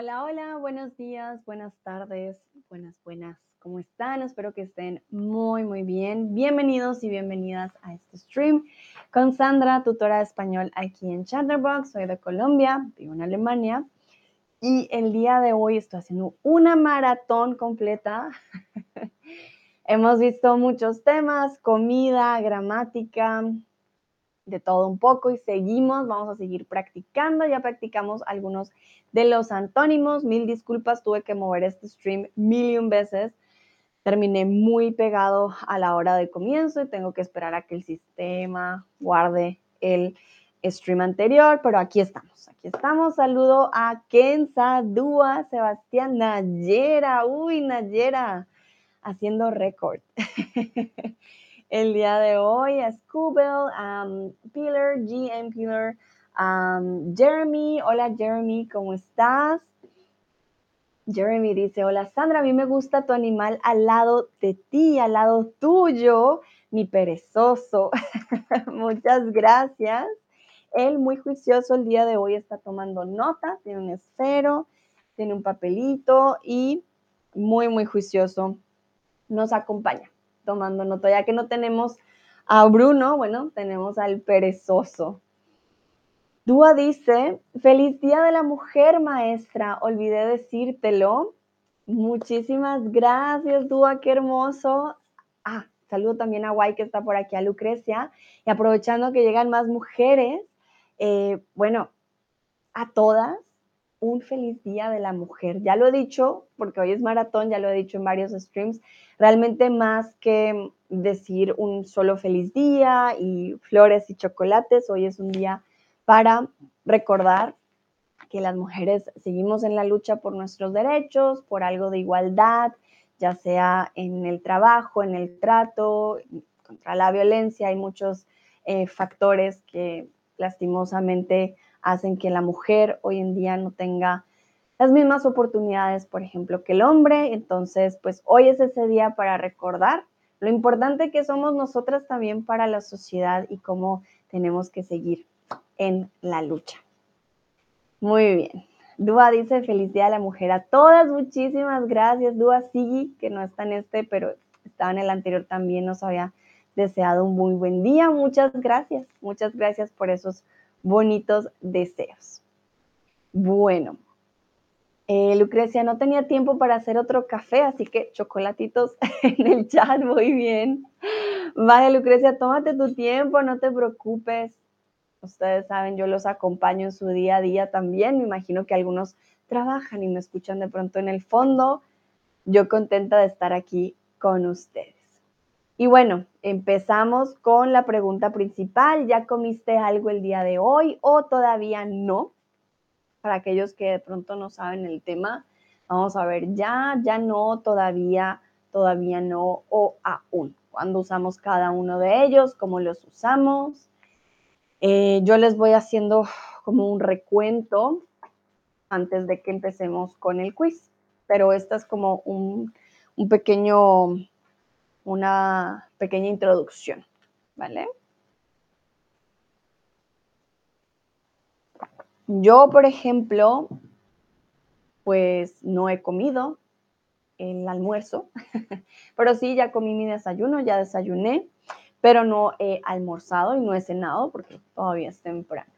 Hola, hola, buenos días, buenas tardes, buenas, buenas. ¿Cómo están? Espero que estén muy, muy bien. Bienvenidos y bienvenidas a este stream con Sandra, tutora de español aquí en Chatterbox. Soy de Colombia, vivo en Alemania. Y el día de hoy estoy haciendo una maratón completa. Hemos visto muchos temas, comida, gramática, de todo un poco y seguimos, vamos a seguir practicando. Ya practicamos algunos de los antónimos. Mil disculpas, tuve que mover este stream mil y un veces. Terminé muy pegado a la hora de comienzo y tengo que esperar a que el sistema guarde el stream anterior, pero aquí estamos, aquí estamos. Saludo a Kenza, Dúa, Sebastián, Nayera, uy, Nayera, haciendo récord. el día de hoy a Scubel, um, Pillar, GM Pillar, Jeremy. Hola Jeremy, ¿cómo estás? Jeremy dice, hola Sandra, a mí me gusta tu animal al lado de ti, al lado tuyo, mi perezoso. Muchas gracias. Él muy juicioso el día de hoy está tomando notas, tiene un esfero, tiene un papelito y muy, muy juicioso nos acompaña tomando nota, ya que no tenemos a Bruno, bueno, tenemos al perezoso. Dúa dice, feliz día de la mujer, maestra, olvidé decírtelo. Muchísimas gracias, Dúa, qué hermoso. Ah, saludo también a Guay que está por aquí, a Lucrecia. Y aprovechando que llegan más mujeres, eh, bueno, a todas, un feliz día de la mujer. Ya lo he dicho, porque hoy es maratón, ya lo he dicho en varios streams, realmente más que decir un solo feliz día y flores y chocolates, hoy es un día para recordar que las mujeres seguimos en la lucha por nuestros derechos, por algo de igualdad, ya sea en el trabajo, en el trato, contra la violencia, hay muchos eh, factores que lastimosamente hacen que la mujer hoy en día no tenga las mismas oportunidades, por ejemplo, que el hombre. Entonces, pues hoy es ese día para recordar lo importante que somos nosotras también para la sociedad y cómo tenemos que seguir en la lucha. Muy bien. Dúa dice feliz día a la mujer a todas. Muchísimas gracias. Dúa Sigi, que no está en este, pero estaba en el anterior también, nos había deseado un muy buen día. Muchas gracias. Muchas gracias por esos bonitos deseos. Bueno, eh, Lucrecia, no tenía tiempo para hacer otro café, así que chocolatitos en el chat, muy bien. Vale, Lucrecia, tómate tu tiempo, no te preocupes. Ustedes saben, yo los acompaño en su día a día también. Me imagino que algunos trabajan y me escuchan de pronto en el fondo. Yo contenta de estar aquí con ustedes. Y bueno, empezamos con la pregunta principal. ¿Ya comiste algo el día de hoy o todavía no? Para aquellos que de pronto no saben el tema, vamos a ver ya, ya no, todavía, todavía no o aún. ¿Cuándo usamos cada uno de ellos? ¿Cómo los usamos? Eh, yo les voy haciendo como un recuento antes de que empecemos con el quiz, pero esta es como un, un pequeño una pequeña introducción, ¿vale? Yo, por ejemplo, pues no he comido el almuerzo, pero sí ya comí mi desayuno, ya desayuné, pero no he almorzado y no he cenado porque todavía es temprano.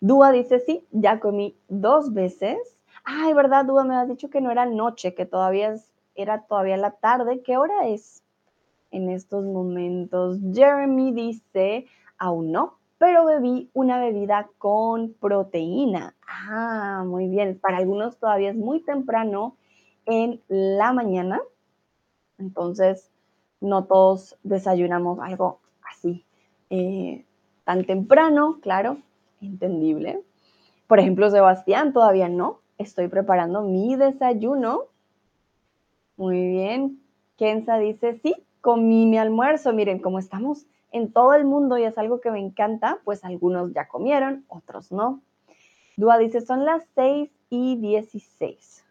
Dúa dice, sí, ya comí dos veces. Ay, ¿verdad, Dúa? Me has dicho que no era noche, que todavía es era todavía la tarde. ¿Qué hora es en estos momentos? Jeremy dice, aún no, pero bebí una bebida con proteína. Ah, muy bien. Para algunos todavía es muy temprano en la mañana. Entonces, no todos desayunamos algo así eh, tan temprano, claro, entendible. Por ejemplo, Sebastián, todavía no. Estoy preparando mi desayuno muy bien. Kenza dice, sí, comí mi almuerzo. Miren, como estamos en todo el mundo y es algo que me encanta, pues algunos ya comieron, otros no. Dúa dice, son las 6 y 16.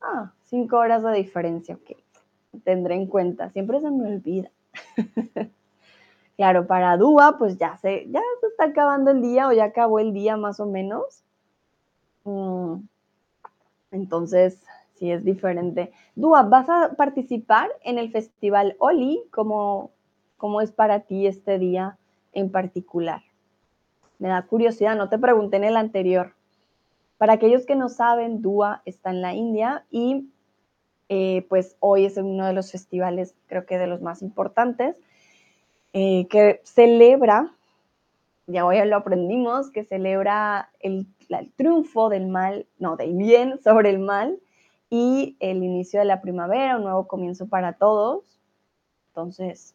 Ah, 5 horas de diferencia, ok. Tendré en cuenta, siempre se me olvida. claro, para Dúa, pues ya se, ya se está acabando el día o ya acabó el día más o menos. Mm. Entonces, sí es diferente. Dua, ¿vas a participar en el festival Oli? ¿Cómo, ¿Cómo es para ti este día en particular? Me da curiosidad, no te pregunté en el anterior. Para aquellos que no saben, Dua está en la India y eh, pues hoy es uno de los festivales, creo que de los más importantes, eh, que celebra, ya hoy lo aprendimos, que celebra el, el triunfo del mal, no, del bien sobre el mal y el inicio de la primavera, un nuevo comienzo para todos. Entonces,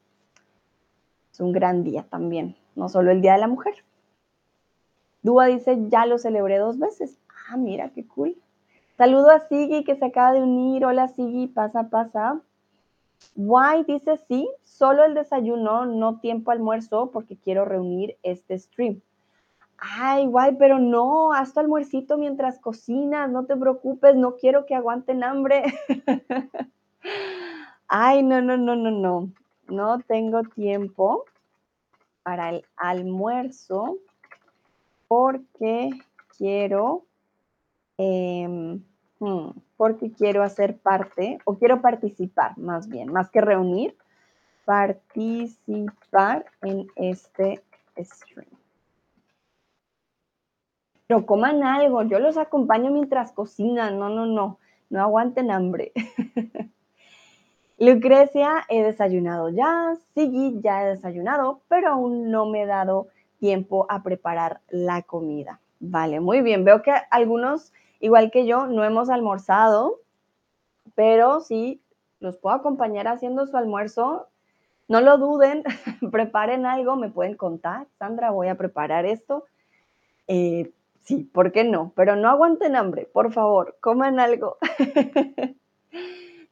es un gran día también, no solo el Día de la Mujer. Dúa dice, ya lo celebré dos veces. Ah, mira, qué cool. Saludo a Sigi que se acaba de unir. Hola Sigi, pasa, pasa. Why dice sí, solo el desayuno, no tiempo almuerzo porque quiero reunir este stream. Ay, guay, pero no, haz tu almuercito mientras cocinas, no te preocupes, no quiero que aguanten hambre. Ay, no, no, no, no, no. No tengo tiempo para el almuerzo porque quiero Em, hmm, porque quiero hacer parte o quiero participar más bien, más que reunir, participar en este stream. Pero coman algo, yo los acompaño mientras cocinan, no, no, no, no aguanten hambre. Lucrecia, he desayunado ya, Sigui, ya he desayunado, pero aún no me he dado tiempo a preparar la comida. Vale, muy bien, veo que algunos igual que yo, no hemos almorzado, pero sí los puedo acompañar haciendo su almuerzo. No lo duden, preparen algo, me pueden contar, Sandra, voy a preparar esto. Eh, sí, ¿por qué no? Pero no aguanten hambre, por favor, coman algo.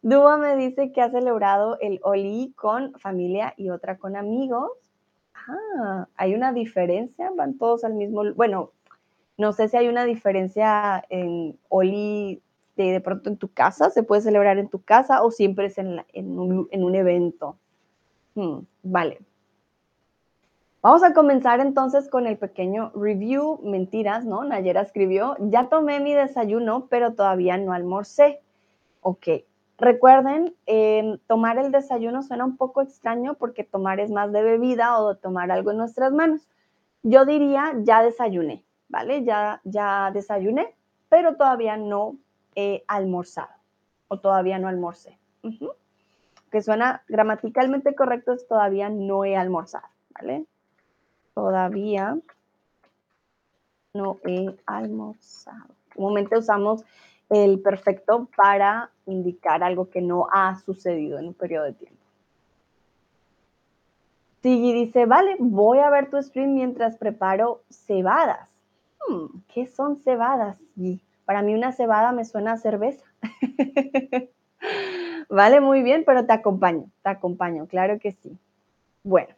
Dúa me dice que ha celebrado el Oli con familia y otra con amigos. Ah, hay una diferencia, van todos al mismo, bueno, no sé si hay una diferencia en Oli de, pronto en tu casa, se puede celebrar en tu casa o siempre es en, un, evento. Hmm, vale. Vamos a comenzar entonces con el pequeño review. Mentiras, ¿no? Nayera escribió, ya tomé mi desayuno, pero todavía no almorcé. Ok. Recuerden, em, tomar el desayuno suena un poco extraño porque tomar es más de bebida o de tomar algo en nuestras manos. Yo diría, ya desayuné. ¿vale? Ya, ya desayuné, pero todavía no he almorzado o todavía no almorcé. Que suena gramaticalmente correcto es todavía no he almorzado, ¿vale? Todavía no he almorzado. Comúnmente usamos el perfecto para indicar algo que no ha sucedido en un periodo de tiempo. Sigui dice, vale, voy a ver tu stream mientras preparo cebadas. Hmm, ¿qué son cebadas? Y para mí una cebada me suena a cerveza. vale, muy bien, pero te acompaño, te acompaño, claro que sí. Bueno,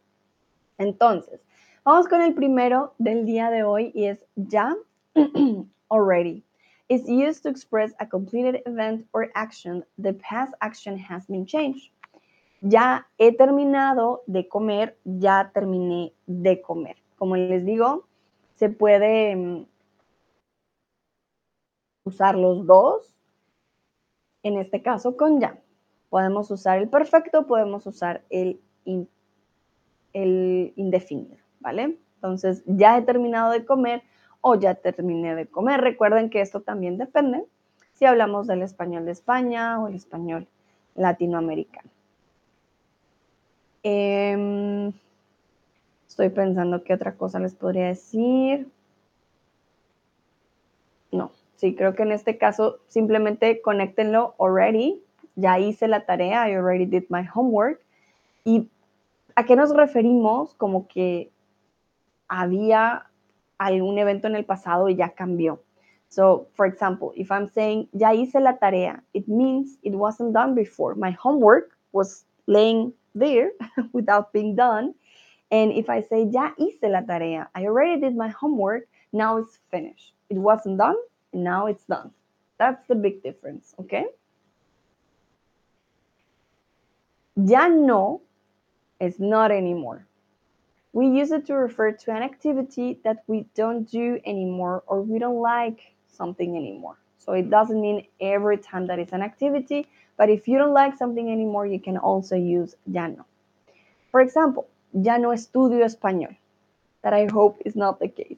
entonces, vamos con el primero del día de hoy y es ya already. Is used to express a completed event or action. The past action has been changed. Ya he terminado de comer, ya terminé de comer. Como les digo, se puede mm, usar los dos, en este caso con ya. Podemos usar el perfecto, podemos usar el, el indefinido, ¿vale? Entonces, ya he terminado de comer o ya terminé de comer. Recuerden que esto también depende si hablamos del español de España o el español latinoamericano. Em, Estoy pensando qué otra cosa les podría decir. No, sí, creo que en este caso simplemente conéctenlo already. Ya hice la tarea, I already did my homework. ¿Y a qué nos referimos? Como que había algún evento en el pasado y ya cambió. So, for example, if I'm saying, ya hice la tarea, it means it wasn't done before. My homework was laying there without being done. And if I say, ya hice la tarea, I already did my homework, now it's finished. It wasn't done, now it's done. That's the big difference, okay? Ya no is not anymore. We use it to refer to an activity that we don't do anymore or we don't like something anymore. So it doesn't mean every time that it's an activity, but if you don't like something anymore, you can also use ya no. For example, ya no estudio español. That I hope is not the case.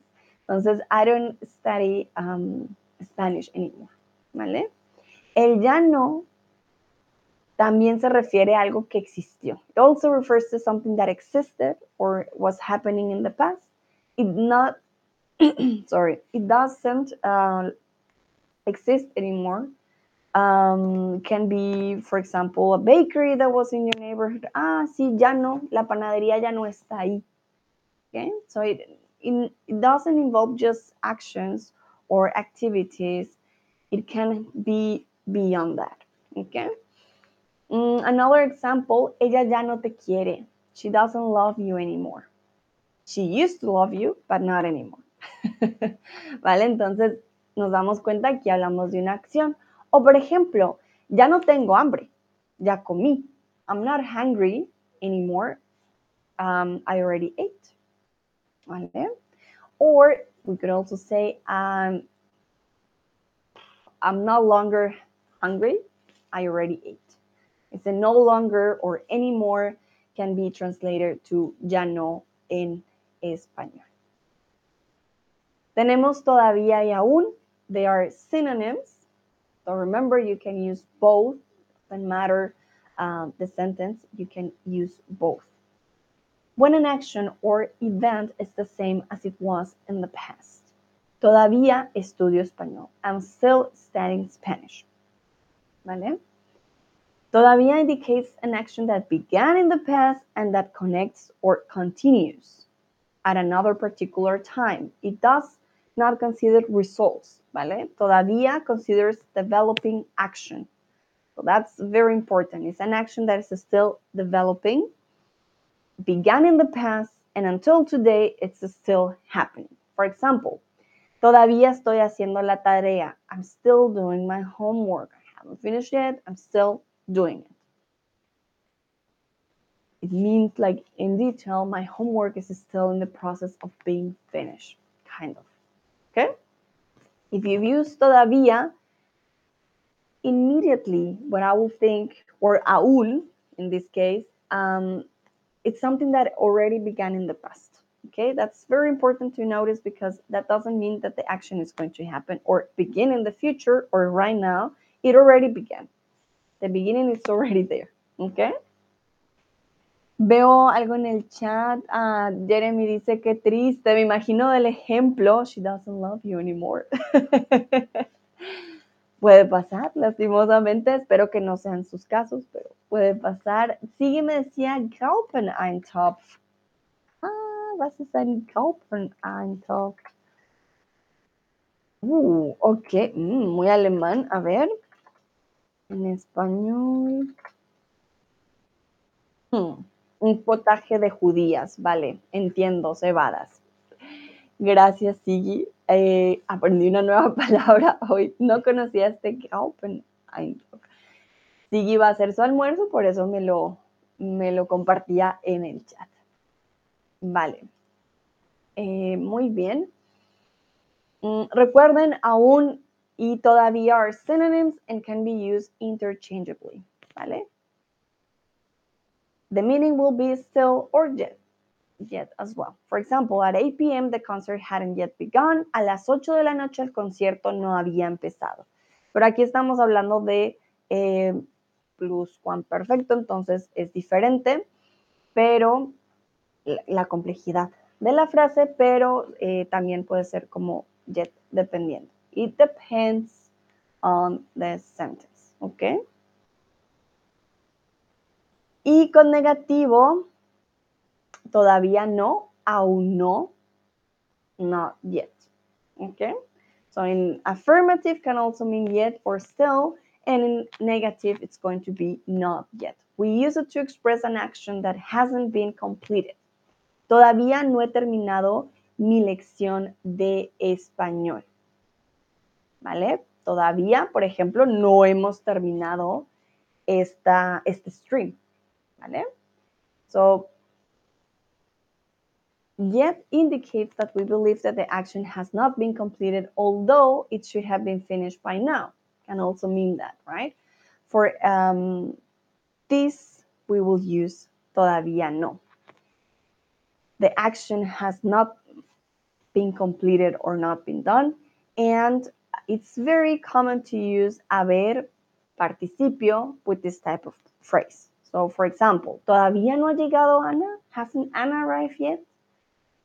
Entonces, I don't study um, Spanish anymore. ¿Vale? El ya no también se refiere a algo que existió. It also refers to something that existed or was happening in the past. It not, sorry, it doesn't uh, exist anymore. Um, can be, for example, a bakery that was in your neighborhood. Ah, sí, ya no, la panadería ya no está ahí. Okay, so it, it, it doesn't involve just actions or activities. It can be beyond that. Okay. Mm, another example, ella ya no te quiere. She doesn't love you anymore. She used to love you, but not anymore. ¿Vale? Entonces nos damos cuenta que hablamos de una acción. O por ejemplo, ya no tengo hambre. Ya comí. I'm not hungry anymore. Um, I already ate. ¿Vale? Or we could also say, um, I'm no longer hungry. I already ate. It's a no longer or anymore can be translated to ya no en español. Tenemos todavía y aún. They are synonyms. So remember, you can use both. Doesn't matter um, the sentence, you can use both. When an action or event is the same as it was in the past. Todavía estudio español. I'm still studying Spanish. ¿Vale? Todavía indicates an action that began in the past and that connects or continues at another particular time. It does not consider results, ¿vale? Todavía considers developing action. So that's very important. It's an action that is still developing, began in the past, and until today, it's still happening. For example, todavía estoy haciendo la tarea. I'm still doing my homework. I haven't finished yet. I'm still doing it. It means like in detail, my homework is still in the process of being finished, kind of. Okay? If you use todavía, immediately what I will think, or aún in this case, um, it's something that already began in the past. Okay, that's very important to notice because that doesn't mean that the action is going to happen or begin in the future or right now. It already began. The beginning is already there. Okay. Veo algo en el chat. Uh, Jeremy dice que triste. Me imagino del ejemplo. She doesn't love you anymore. puede pasar, lastimosamente. Espero que no sean sus casos, pero puede pasar. Sigue, me decía Gaupen Eintopf. Ah, was ist ein Gaupen Eintopf? Uh, ok, mm, muy alemán. A ver. En español. Hmm, un potaje de judías, vale, entiendo, cebadas. Gracias, Sigi. Eh, aprendí una nueva palabra hoy. No conocía este Graupen. Sigi va a hacer su almuerzo, por eso me lo, me lo compartía en el chat. Vale. Eh, muy bien. Mm, recuerden, aún y todavía are synonyms and can be used interchangeably. ¿Vale? The meaning will be still or yet, yet as well. For example, at 8 p.m. the concert hadn't yet begun. A las 8 de la noche el concierto no había empezado. Pero aquí estamos hablando de eh, perfecto, entonces es diferente, pero la, la complejidad de la frase, pero eh, también puede ser como yet, dependiendo. It depends on the sentence, ¿ok? Y con negativo, todavía no, aún no, not yet, ¿ok? So in affirmative can also mean yet or still, and in negative it's going to be not yet. We use it to express an action that hasn't been completed. Todavía no he terminado mi lección de español. ¿Vale? Todavía, por ejemplo, no hemos terminado este stream, ¿vale? So, yet indicates that we believe that the action has not been completed, although it should have been finished by now. Can also mean that, right? For um, this, we will use todavía no. The action has not been completed or not been done, and it's very common to use haber participio with this type of phrase. So, for example, todavía no ha llegado Ana? Hasn't Anna arrived yet?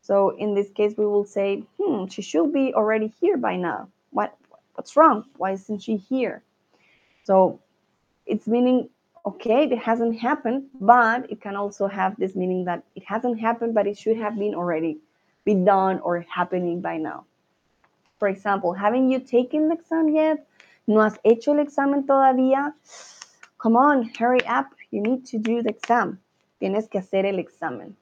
So, in this case, we will say, hmm, she should be already here by now. What, what's wrong? Why isn't she here? So, it's meaning, okay, it hasn't happened, but it can also have this meaning that it hasn't happened, but it should have been already been done or happening by now. For example, haven't you taken the exam yet? ¿No has hecho el examen todavía? Come on, hurry up. You need to do the exam. Tienes que hacer el examen.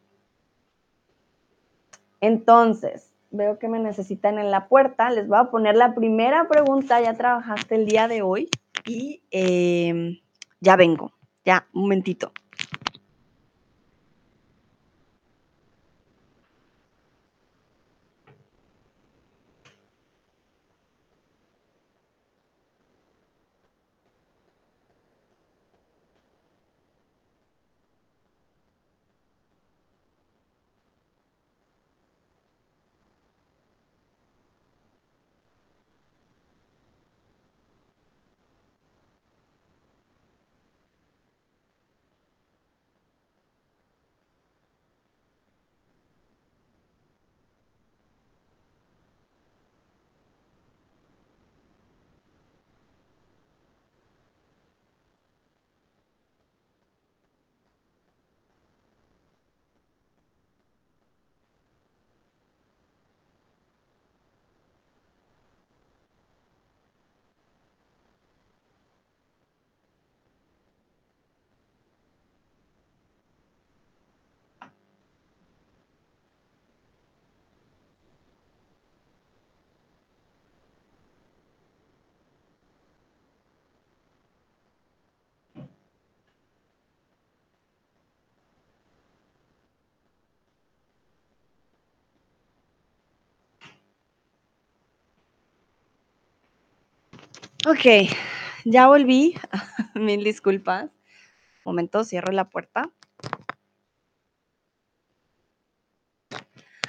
Entonces, veo que me necesitan en la puerta. Les voy a poner la primera pregunta. Ya trabajaste el día de hoy y eh, ya vengo. Ya, un momentito. Ok, ya volví. Mil disculpas. Momento, cierro la puerta.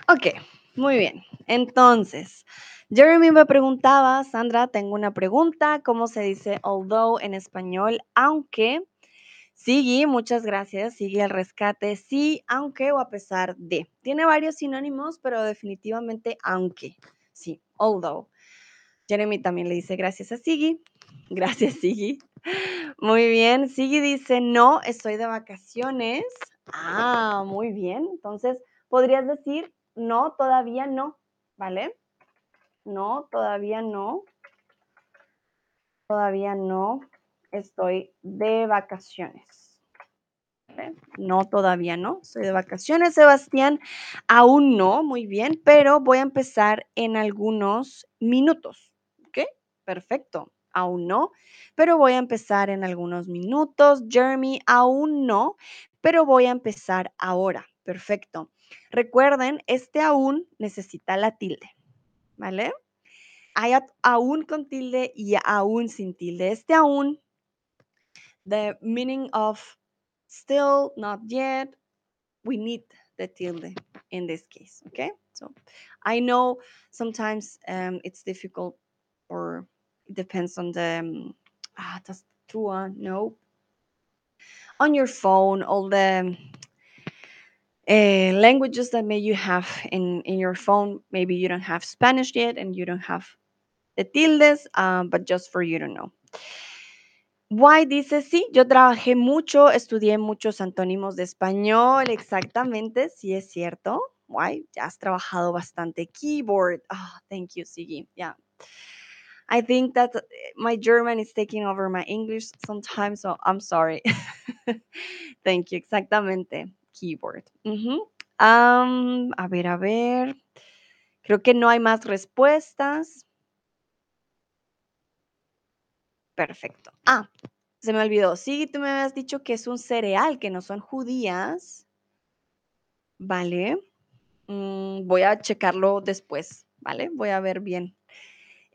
Ok, muy bien. Entonces, Jeremy me preguntaba, Sandra, tengo una pregunta, ¿cómo se dice although en español? Aunque, sí, muchas gracias, sigue el rescate, sí, aunque o a pesar de. Tiene varios sinónimos, pero definitivamente aunque, sí, although. Jeremy también le dice gracias a Sigi. Gracias, Sigi. Muy bien. Sigi dice, no, estoy de vacaciones. Ah, muy bien. Entonces, podrías decir, no, todavía no, ¿vale? No, todavía no. Todavía no estoy de vacaciones. No, todavía no. Estoy de vacaciones, Sebastián. Aún no, muy bien, pero voy a empezar en algunos minutos. Perfecto. Aún no, pero voy a empezar en algunos minutos. Jeremy, aún no, pero voy a empezar ahora. Perfecto. Recuerden, este aún necesita la tilde, ¿vale? Hay aún con tilde y aún sin tilde. Este aún, the meaning of still, not yet, we need the tilde in this case, okay? So I know sometimes um, it's difficult or it depends on the, um, ah, that's true, uh, no. On your phone, all the uh, languages that may you have in, in your phone, maybe you don't have Spanish yet and you don't have the tildes, um, but just for you to know. Why dice sí, yo trabajé mucho, estudié muchos antónimos de español, exactamente, sí es cierto. Why, ya has trabajado bastante keyboard. Oh, thank you, Sigi. Yeah. I think that my German is taking over my English sometimes, so I'm sorry. thank you, exactamente, keyboard. Uh um, a ver, a ver. Creo que no hay más respuestas. Perfecto. Ah, se me olvidó. Sí, tú me habías dicho que es un cereal, que no son judías. Vale. Mm, voy a checarlo después, ¿vale? Voy a ver bien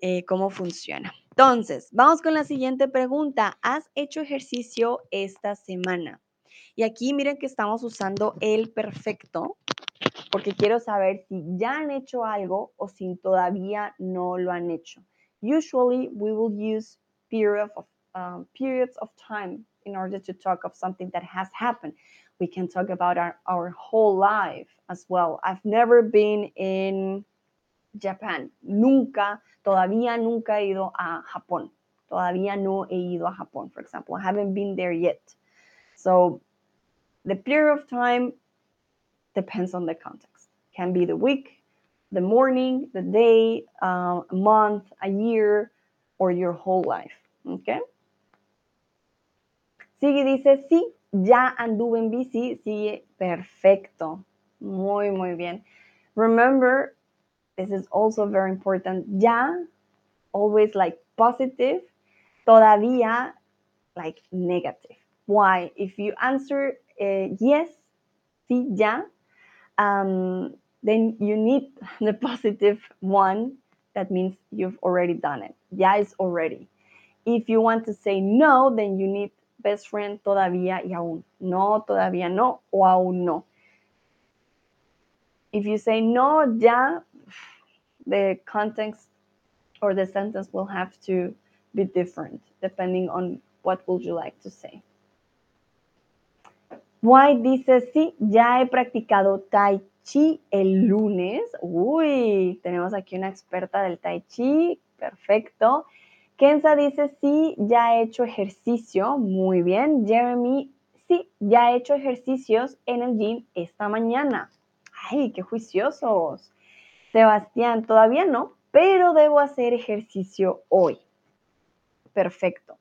eh, cómo funciona. Entonces, vamos con la siguiente pregunta. ¿Has hecho ejercicio esta semana? Y aquí miren que estamos usando el perfecto porque quiero saber si ya han hecho algo o si todavía no lo han hecho. Usually, we will use of, um, periods of time in order to talk of something that has happened. We can talk about our, our whole life as well. I've never been in Japan. Nunca, todavía nunca he ido a Japón. Todavía no he ido a Japón, for example. I haven't been there yet. So the period of time depends on the context. Can be the week, the morning, the day, uh, a month, a year, or your whole life. Okay? Sigue dice, sí, ya anduve en bici. Sigue, perfecto. Muy, muy bien. Remember, this is also very important. Ya, always like positive. Todavía, like negative. Why? If you answer uh, yes, sí, ya, um, then you need the positive one. That means you've already done it. Ya is already. If you want to say no, then you need best friend todavía y aún. No, todavía no o aún no. If you say no, ya, the context or the sentence will have to be different depending on what would you like to say. Why dice sí, ya he practicado Tai Chi el lunes. Uy, tenemos aquí una experta del Tai Chi. Perfecto. Kenza dice sí, ya he hecho ejercicio. Muy bien. Jeremy, sí, ya he hecho ejercicios en el gym esta mañana. Ay, qué juiciosos. Sebastián, todavía no, pero debo hacer ejercicio hoy. Perfecto.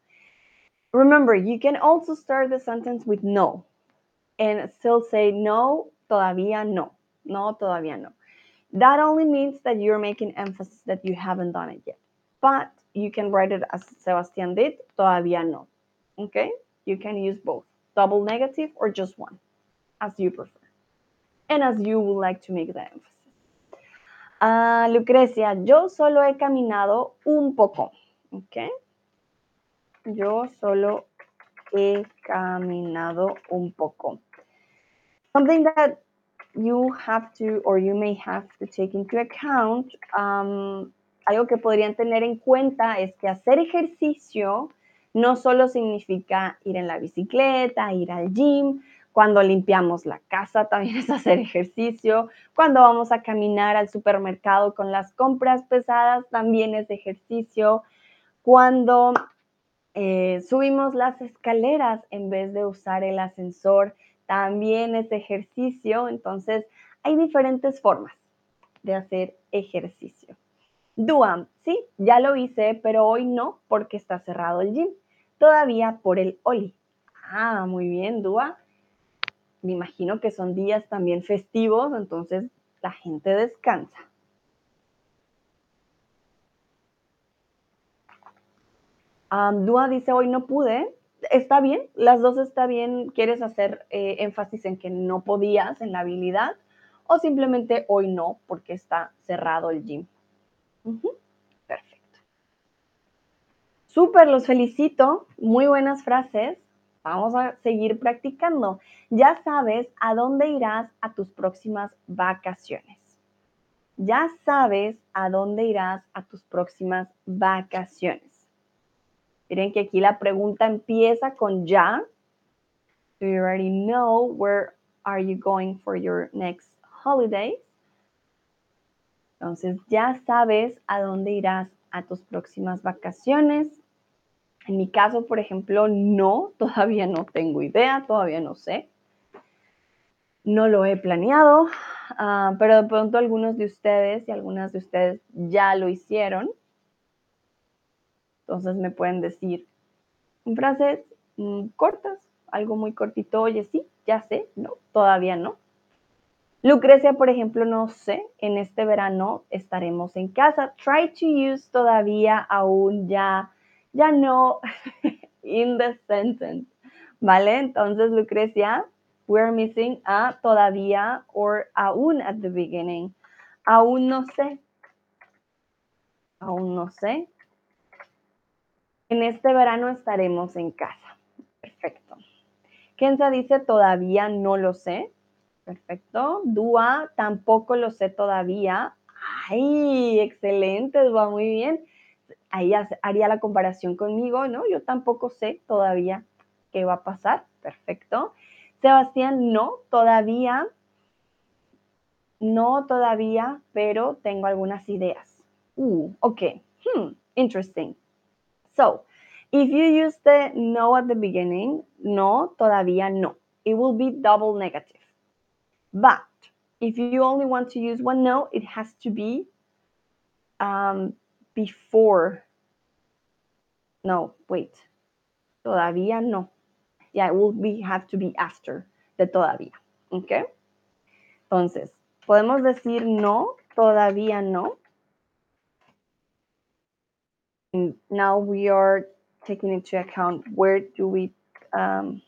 Remember, you can also start the sentence with no and still say no, todavía no. No, todavía no. That only means that you're making emphasis that you haven't done it yet. But you can write it as Sebastian did, todavía no. Okay? You can use both, double negative or just one, as you prefer. And as you would like to make the emphasis. Uh, Lucrecia, yo solo he caminado un poco. Okay? Yo solo he caminado un poco. Something that you have to or you may have to take into account, um, algo que podrían tener en cuenta es que hacer ejercicio no solo significa ir en la bicicleta, ir al gym, cuando limpiamos la casa también es hacer ejercicio, cuando vamos a caminar al supermercado con las compras pesadas también es ejercicio, cuando eh, subimos las escaleras en vez de usar el ascensor también es ejercicio, entonces hay diferentes formas de hacer ejercicio. Duam, sí, ya lo hice, pero hoy no porque está cerrado el gym. Todavía por el Oli. Ah, muy bien, Dua. Me imagino que son días también festivos, entonces la gente descansa. Dua dice, hoy no pude, está bien, las dos está bien, quieres hacer eh, énfasis en que no podías en la habilidad o simplemente hoy no porque está cerrado el gym. Perfecto. Súper, los felicito, muy buenas frases. Vamos a seguir practicando. Ya sabes a dónde irás a tus próximas vacaciones. Ya sabes a dónde irás a tus próximas vacaciones. Miren que aquí la pregunta empieza con ya. Do you already know where are you going for your next holiday? Entonces ya sabes a dónde irás a tus próximas vacaciones. En mi caso, por ejemplo, no, todavía no tengo idea, todavía no sé. No lo he planeado, ah, pero de pronto algunos de ustedes y algunas de ustedes ya lo hicieron. Entonces me pueden decir frases mm, cortas, algo muy cortito, oye, sí, ya sé, no, todavía no. Lucrecia, por ejemplo, no sé, en este verano estaremos en casa. Try to use todavía, aún, ya, ya no, in the sentence, ¿vale? Entonces, Lucrecia, we're missing a todavía or aún at the beginning. Aún no sé. Aún no sé. En este verano estaremos en casa. Perfecto. Kenza dice todavía no lo sé. Perfecto. Dua tampoco lo sé todavía. Ay, excelente, Dua, muy bien. Ahí haría la comparación conmigo, ¿no? Yo tampoco sé todavía qué va a pasar. Perfecto. Sebastián, no, todavía, no todavía, pero tengo algunas ideas. Uh, ok. Hmm, interesting. So, if you use the no at the beginning, no, todavía no. It will be double negative. But if you only want to use one no, it has to be um, before. No, wait. Todavía no. Yeah, it will be have to be after the todavía. ¿Ok? Entonces, podemos decir no, todavía no. And now we are taking into account where do we um,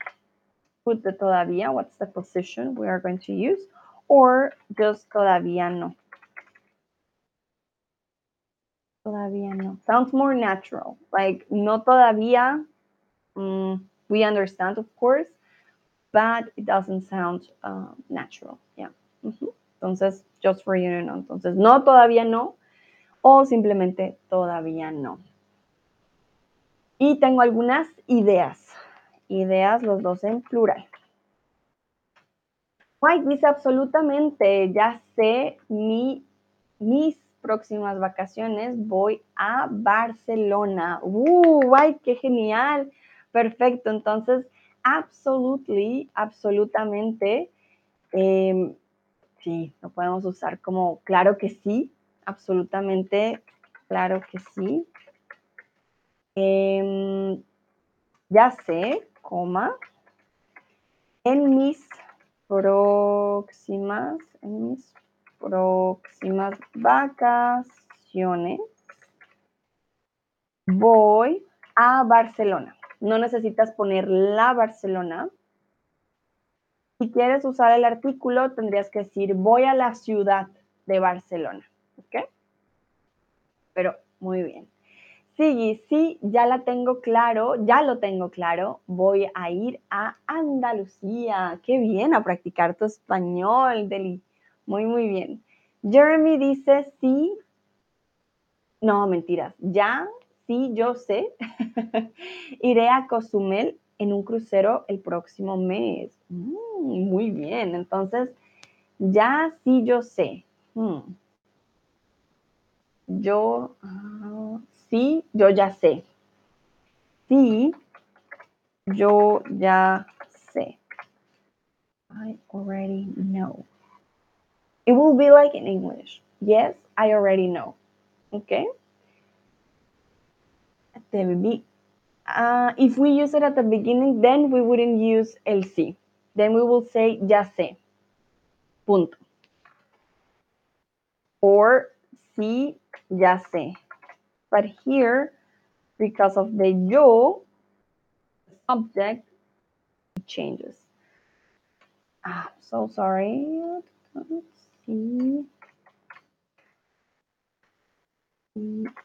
put the todavía, what's the position we are going to use, or just todavía no. Todavía no. Sounds more natural. Like no todavía. Um, we understand, of course, but it doesn't sound uh, natural. Yeah. Mm. Entonces, just for you know. Entonces, no todavía no. O simplemente todavía no. Y tengo algunas ideas. Ideas, los dos en plural. Mike dice absolutamente, ya sé mi, mis próximas vacaciones, voy a Barcelona. ¡Uh! ¡Ay, qué genial! Perfecto, entonces, absolutely, absolutamente, em, sí, lo podemos usar como claro que sí, absolutamente, claro que sí. Em, ya sé, coma, en mis próximas, en mis próximas vacaciones voy a Barcelona. No necesitas poner la Barcelona. Si quieres usar el artículo, tendrías que decir voy a la ciudad de Barcelona. ¿Ok? Pero muy bien. Sí, sí, ya la tengo claro, ya lo tengo claro. Voy a ir a Andalucía. Qué bien, a practicar tu español, Deli. Muy, muy bien. Jeremy dice sí. No, mentiras. Ya, sí, yo sé. Iré a Cozumel en un crucero el próximo mes. Mm, muy bien. Entonces, ya sí, yo sé. Hmm. Yo, ah, sí, yo ya sé. Sí, yo ya sé. I already know. It will be like in English. Yes, I already know. Okay? At the uh, if we use it at the beginning, then we wouldn't use el sí. Then we will say ya sé. Punto. Or sí, ya sé. But here, because of the yo, subject changes. Ah, so sorry.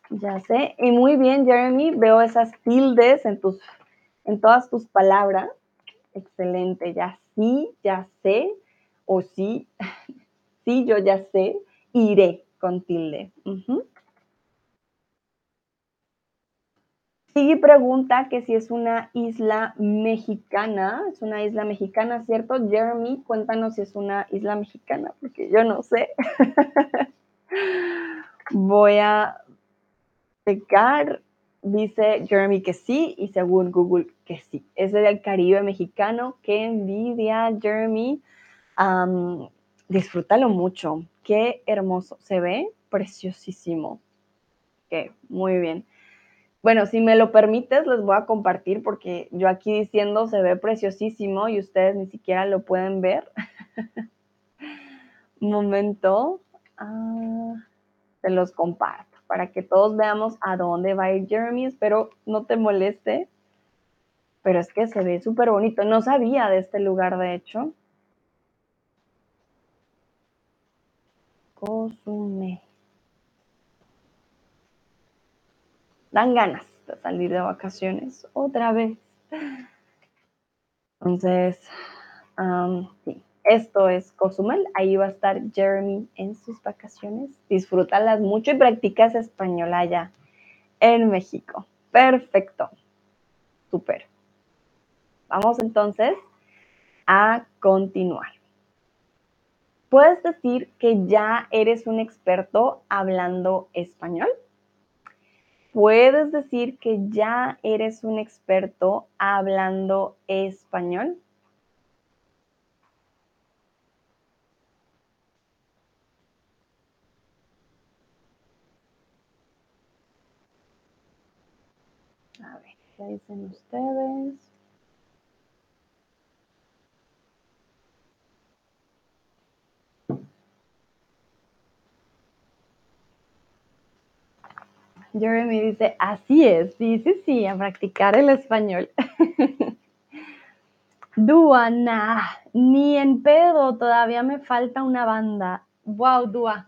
Ya sé. Y muy bien, Jeremy. Veo esas tildes en, tus, en todas tus palabras. Excelente. Ya sí, ya sé. O sí, sí, yo ya sé. Iré con tilde. Sigue pregunta que si es una isla mexicana. Es una isla mexicana, ¿cierto? Jeremy, cuéntanos si es una isla mexicana, porque yo no sé. Voy a pecar. Dice Jeremy que sí y según Google que sí. Es del Caribe mexicano. Qué envidia, Jeremy. disfrútalo mucho. Qué hermoso. Se ve preciosísimo. Ok, muy bien. Bueno, si me lo permites, les voy a compartir porque yo aquí diciendo se ve preciosísimo y ustedes ni siquiera lo pueden ver. Momento. Ah, se los comparto para que todos veamos a dónde va Jeremy. Espero no te moleste. Pero es que se ve súper bonito. No sabía de este lugar, de hecho. Cozumel. Dan ganas de salir de vacaciones otra vez. Entonces, sí, esto es Cozumel. Ahí va a estar Jeremy en sus vacaciones. Disfrútalas mucho y practicas español allá en México. Perfecto. Súper. Vamos entonces a continuar. ¿Puedes decir que ya eres un experto hablando español? ¿Puedes decir que ya eres un experto hablando español? A ver, ¿qué dicen ustedes? Jeremy dice, así es, sí, sí, sí, a practicar el español. Dua, nah, ni en pedo, todavía me falta una banda. Wow, Dua.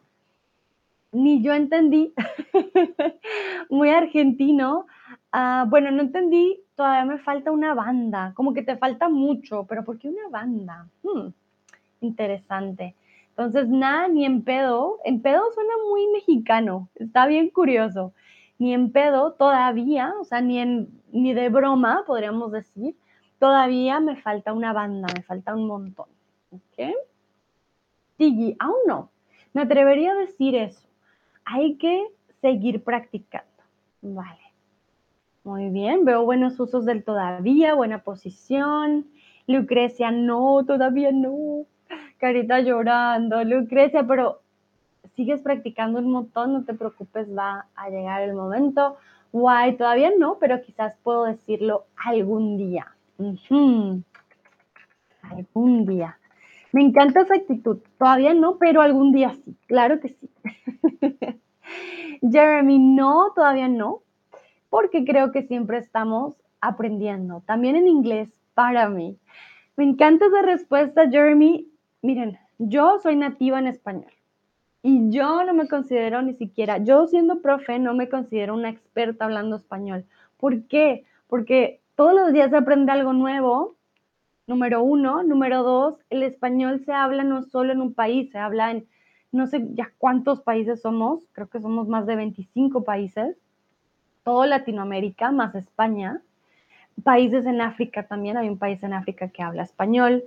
Ni yo entendí. Muy argentino. Ah, bueno, no entendí, todavía me falta una banda. Como que te falta mucho, pero ¿por qué una banda? Hmm, interesante. Entonces, nada, ni en pedo. En pedo suena muy mexicano. Está bien curioso ni en pedo todavía, o sea, ni, en, ni de broma, podríamos decir, todavía me falta una banda, me falta un montón. ¿Ok? Sí, aún no. Me atrevería a decir eso. Hay que seguir practicando. Vale. Muy bien, veo buenos usos del todavía, buena posición. Lucrecia, no, todavía no. Carita llorando. Lucrecia, pero sigues practicando un montón, no te preocupes, va a llegar el momento. Guay, todavía no, pero quizás puedo decirlo algún día. Algún día. Me encanta esa actitud. Todavía no, pero algún día sí. Claro que sí. Jeremy, no, todavía no, porque creo que siempre estamos aprendiendo. También en inglés, para mí. Me encanta esa respuesta, Jeremy. Miren, yo soy nativa en español. Y yo no me considero ni siquiera, yo siendo profe, no me considero una experta hablando español. ¿Por qué? Porque todos los días se aprende algo nuevo, número uno. Número dos, el español se habla no solo en un país, se habla en no sé ya cuántos países somos, creo que somos más de 25 países, todo Latinoamérica, más España, países en África también, hay un país en África que habla español,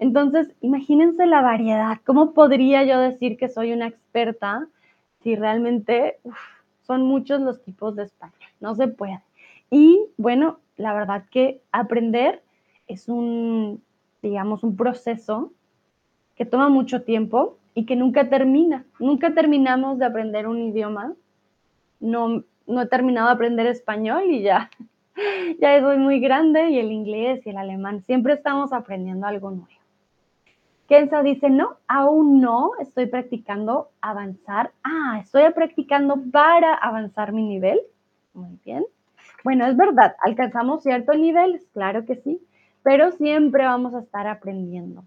entonces, imagínense la variedad. ¿Cómo podría yo decir que soy una experta si realmente son muchos los tipos de español? No se puede. Y bueno, la verdad que aprender es un, digamos, un proceso que toma mucho tiempo y que nunca termina. Nunca terminamos de aprender un idioma. No, no he terminado de aprender español y ya, ya soy muy grande y el inglés y el alemán. Siempre estamos aprendiendo algo nuevo. Kenza dice, no, aún no, estoy practicando avanzar. Ah, estoy practicando para avanzar mi nivel. Muy bien. Bueno, es verdad, alcanzamos ciertos niveles, claro que sí, pero siempre vamos a estar aprendiendo.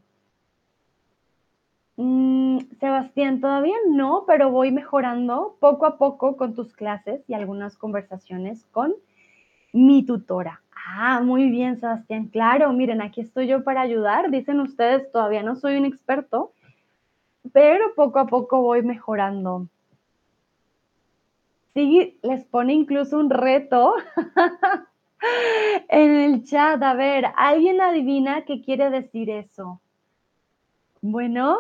Mm, Sebastián, todavía no, pero voy mejorando poco a poco con tus clases y algunas conversaciones con mi tutora. Ah, muy bien, Sebastián. Claro, miren, aquí estoy yo para ayudar. Dicen ustedes, todavía no soy un experto, pero poco a poco voy mejorando. Sí, les pone incluso un reto en el chat. A ver, ¿alguien adivina qué quiere decir eso? Bueno,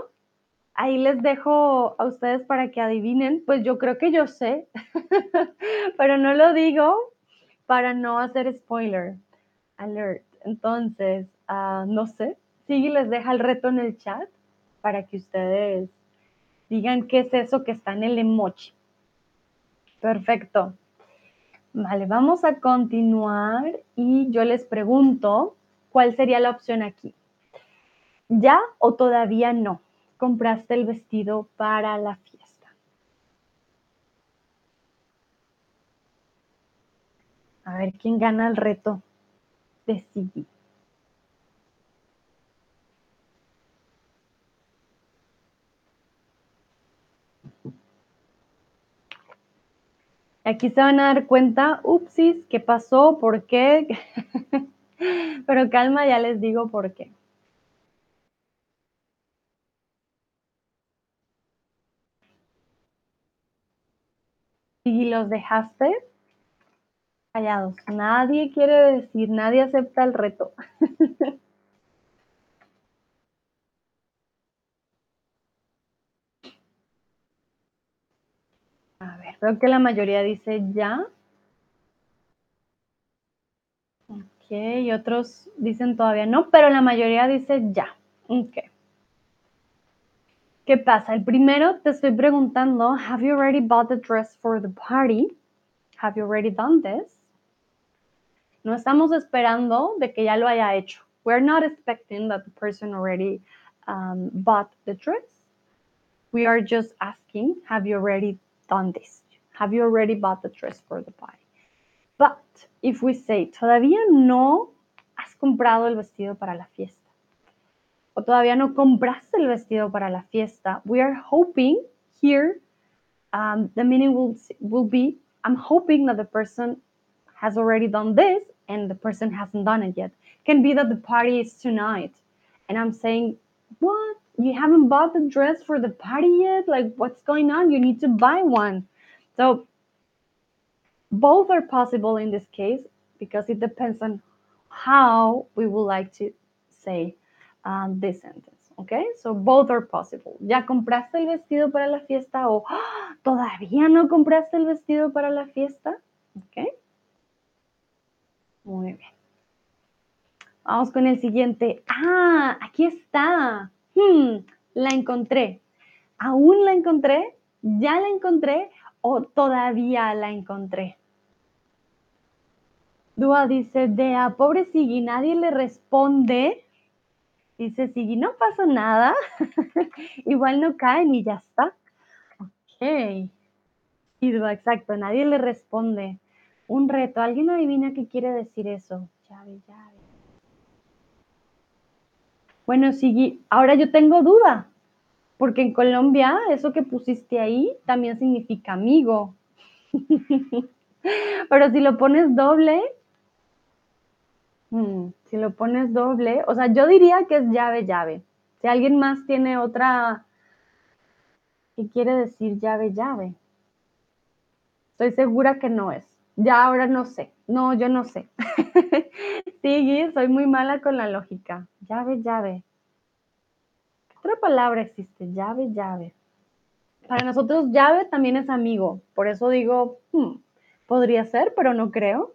ahí les dejo a ustedes para que adivinen. Pues yo creo que yo sé, pero no lo digo para no hacer spoiler alert. Entonces, ah, no sé, si les deja el reto en el chat para que ustedes digan qué es eso que está en el emoji. Perfecto. Vale, vamos a continuar y yo les pregunto cuál sería la opción aquí. ¿Ya o todavía no? ¿Compraste el vestido para la fiesta? A ver quién gana el reto de Aquí se van a dar cuenta, upsis, qué pasó, por qué. Pero calma, ya les digo por qué. ¿Y los dejaste? Callados. Nadie quiere decir, nadie acepta el reto. A ver, creo que la mayoría dice ya. Ok, y otros dicen todavía no, pero la mayoría dice ya. Ok. ¿Qué pasa? El primero te estoy preguntando, have you already bought the dress for the party? Have you already done this? No estamos esperando de que ya lo haya hecho. We're not expecting that the person already um, bought the dress. We are just asking, have you already done this? Have you already bought the dress for the party? But if we say, todavía no has comprado el vestido para la fiesta, o todavía no compraste el vestido para la fiesta, we are hoping here, um, the meaning will, will be, I'm hoping that the person has already done this and the person hasn't done it yet. Can be that the party is tonight. And I'm saying, what? You haven't bought the dress for the party yet? Like, what's going on? You need to buy one. So, both are possible in this case because it depends on how we would like to say um, this sentence. Okay, so both are possible. ¿Ya compraste el vestido para la fiesta o todavía no compraste el vestido para la fiesta? Okay. Muy bien. Vamos con el siguiente. Ah, aquí está. Hmm, la encontré. ¿Aún la encontré? ¿Ya la encontré? ¿O todavía la encontré? Dua dice, Dea, pobre Sigui, nadie le responde. Dice Sigui, no pasa nada. Igual no caen y ya está. Ok. Y Dua, exacto, nadie le responde. Un reto. ¿Alguien adivina qué quiere decir eso? Llave, llave. Bueno, Sigui, ahora yo tengo duda, porque en Colombia eso que pusiste ahí también significa amigo. Pero si lo pones doble, hmm, si lo pones doble, o sea, yo diría que es llave, llave. Si alguien más tiene otra, ¿qué quiere decir llave, llave? Estoy segura que no es. Ya ahora no sé. No, yo no sé. sí, soy muy mala con la lógica. Llave, llave. ¿Qué otra palabra existe? Llave, llave. Para nosotros llave también es amigo. Por eso digo, hmm, podría ser, pero no creo.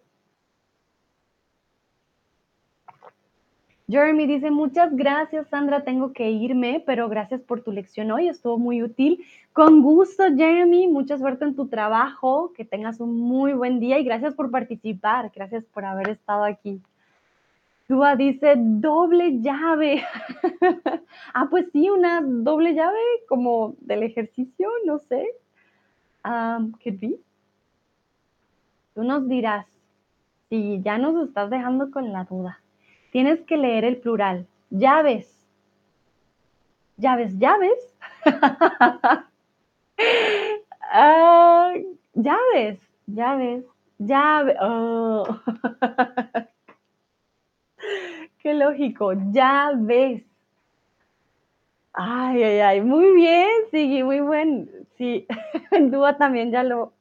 Jeremy dice, muchas gracias Sandra, tengo que irme, pero gracias por tu lección hoy, estuvo muy útil. Con gusto Jeremy, mucha suerte en tu trabajo, que tengas un muy buen día y gracias por participar, gracias por haber estado aquí. Dúa dice, doble llave. ah, pues sí, una doble llave como del ejercicio, no sé. Um, could. Tú nos dirás si ya nos estás dejando con la duda. Tienes que leer el plural. Llaves. Llaves, llaves. Ah, llaves, llaves, llaves. Oh. Qué lógico. Llaves. Ay, ay, ay. Muy bien, sí, muy buen. Sí, Dúa también ya lo,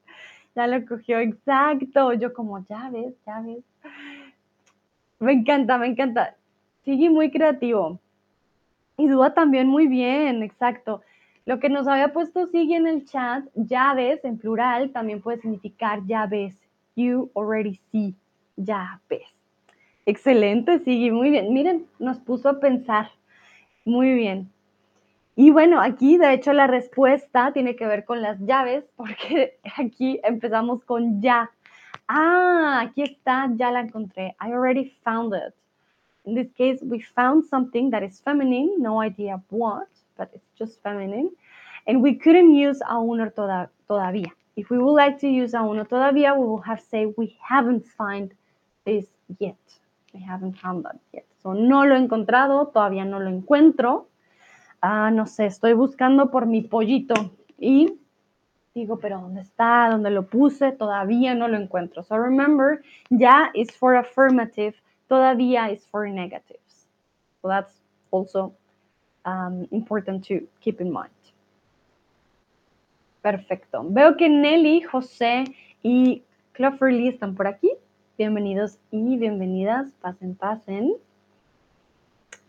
ya lo cogió. Exacto. Yo como llaves, llaves. Me encanta, me encanta. Sigue muy creativo. Y Dúa también muy bien, exacto. Lo que nos había puesto Sigue en el chat, llaves en plural también puede significar llaves. You already see, llaves. Excelente, Sigue, muy bien. Miren, nos puso a pensar. Muy bien. Y bueno, aquí de hecho la respuesta tiene que ver con las llaves, porque aquí empezamos con ya. Ah, aquí está, ya la encontré. I already found it. In this case, we found something that is feminine, no idea what, but it's just feminine. And we couldn't use aún or toda, todavía. If we would like to use aún or todavía, we will have to say we haven't found this yet. We haven't found that yet. So, no lo he encontrado, todavía no lo encuentro. Ah, no sé, estoy buscando por mi pollito. Y digo, pero ¿dónde está? ¿Dónde lo puse? Todavía no lo encuentro. So remember, ya is for affirmative, todavía is for negatives. So that's also um, important to keep in mind. Perfecto. Veo que Nelly, José y Lee están por aquí. Bienvenidos y bienvenidas. Pasen, pasen.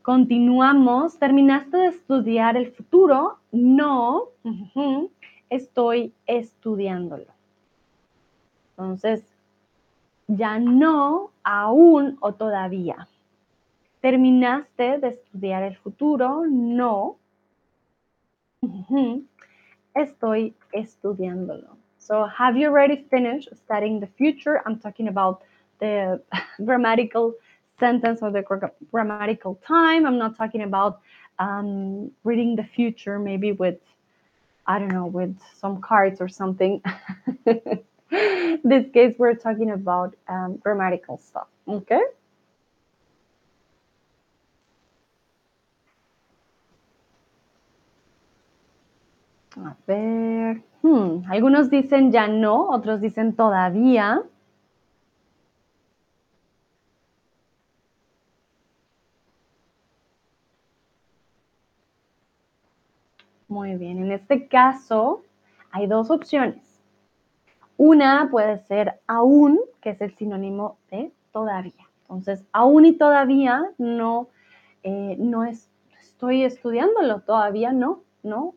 Continuamos. ¿Terminaste de estudiar el futuro? No. Estoy estudiándolo. Entonces, ya no, aún o todavía. ¿Terminaste de estudiar el futuro? No. Estoy estudiándolo. So, have you already finished studying the future? I'm talking about the grammatical sentence or the grammatical time. I'm not talking about um, reading the future, maybe with, I don't know, with some cards or something. this case, we're talking about um, grammatical stuff. Okay. A ver. Hmm. Algunos dicen ya no, otros dicen todavía. Muy bien, en este caso hay dos opciones. Una puede ser aún, que es el sinónimo de todavía. Entonces, aún y todavía no, eh, no estoy estudiándolo, todavía no, no,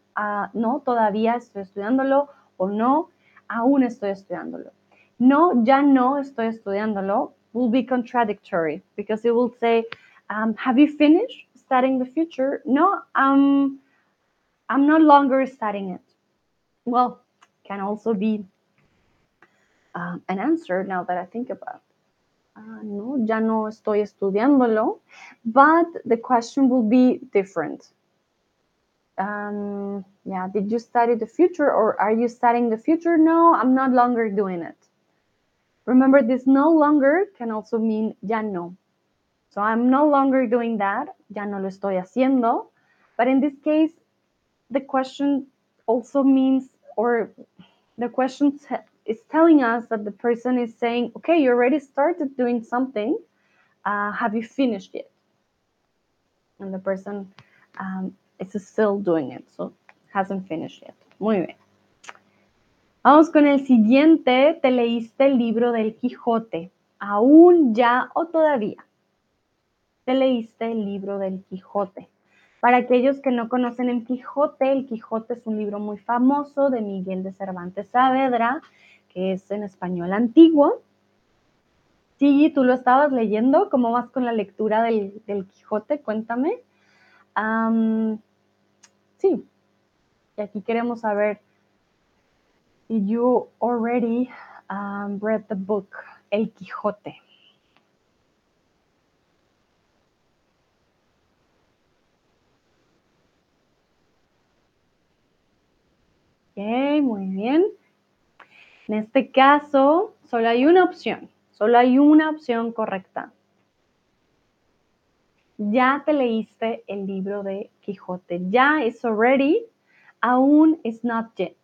no, todavía estoy estudiándolo o no, aún estoy estudiándolo. No, ya no estoy estudiándolo will be contradictory because it will say, um, have you finished studying the future? No, um, I'm no longer studying it. Well, can also be um, an answer now that I think about. Uh, no, ya no estoy estudiándolo, but the question will be different um, yeah, did you study the future or are you studying the future? No, I'm not longer doing it. Remember, this no longer can also mean ya no. So I'm no longer doing that, ya no lo estoy haciendo. But in this case, the question also means, or the question is telling us that the person is saying, okay, you already started doing something. Uh, have you finished it? And the person um, It's still doing it, so hasn't finished yet. Muy bien. Vamos con el siguiente. ¿Te leíste el libro del Quijote? ¿Aún, ya o todavía? ¿Te leíste el libro del Quijote? Para aquellos que no conocen el Quijote, el Quijote es un libro muy famoso de Miguel de Cervantes Saavedra, que es en español antiguo. Sí, tú lo estabas leyendo. ¿Cómo vas con la lectura del, Quijote? Cuéntame. Sí. Y aquí queremos saber, did you already um, read the book El Quijote? Ok, muy bien. En este caso, solo hay una opción, solo hay una opción correcta ya te leíste el libro de Quijote. Ya is already, aún is not yet.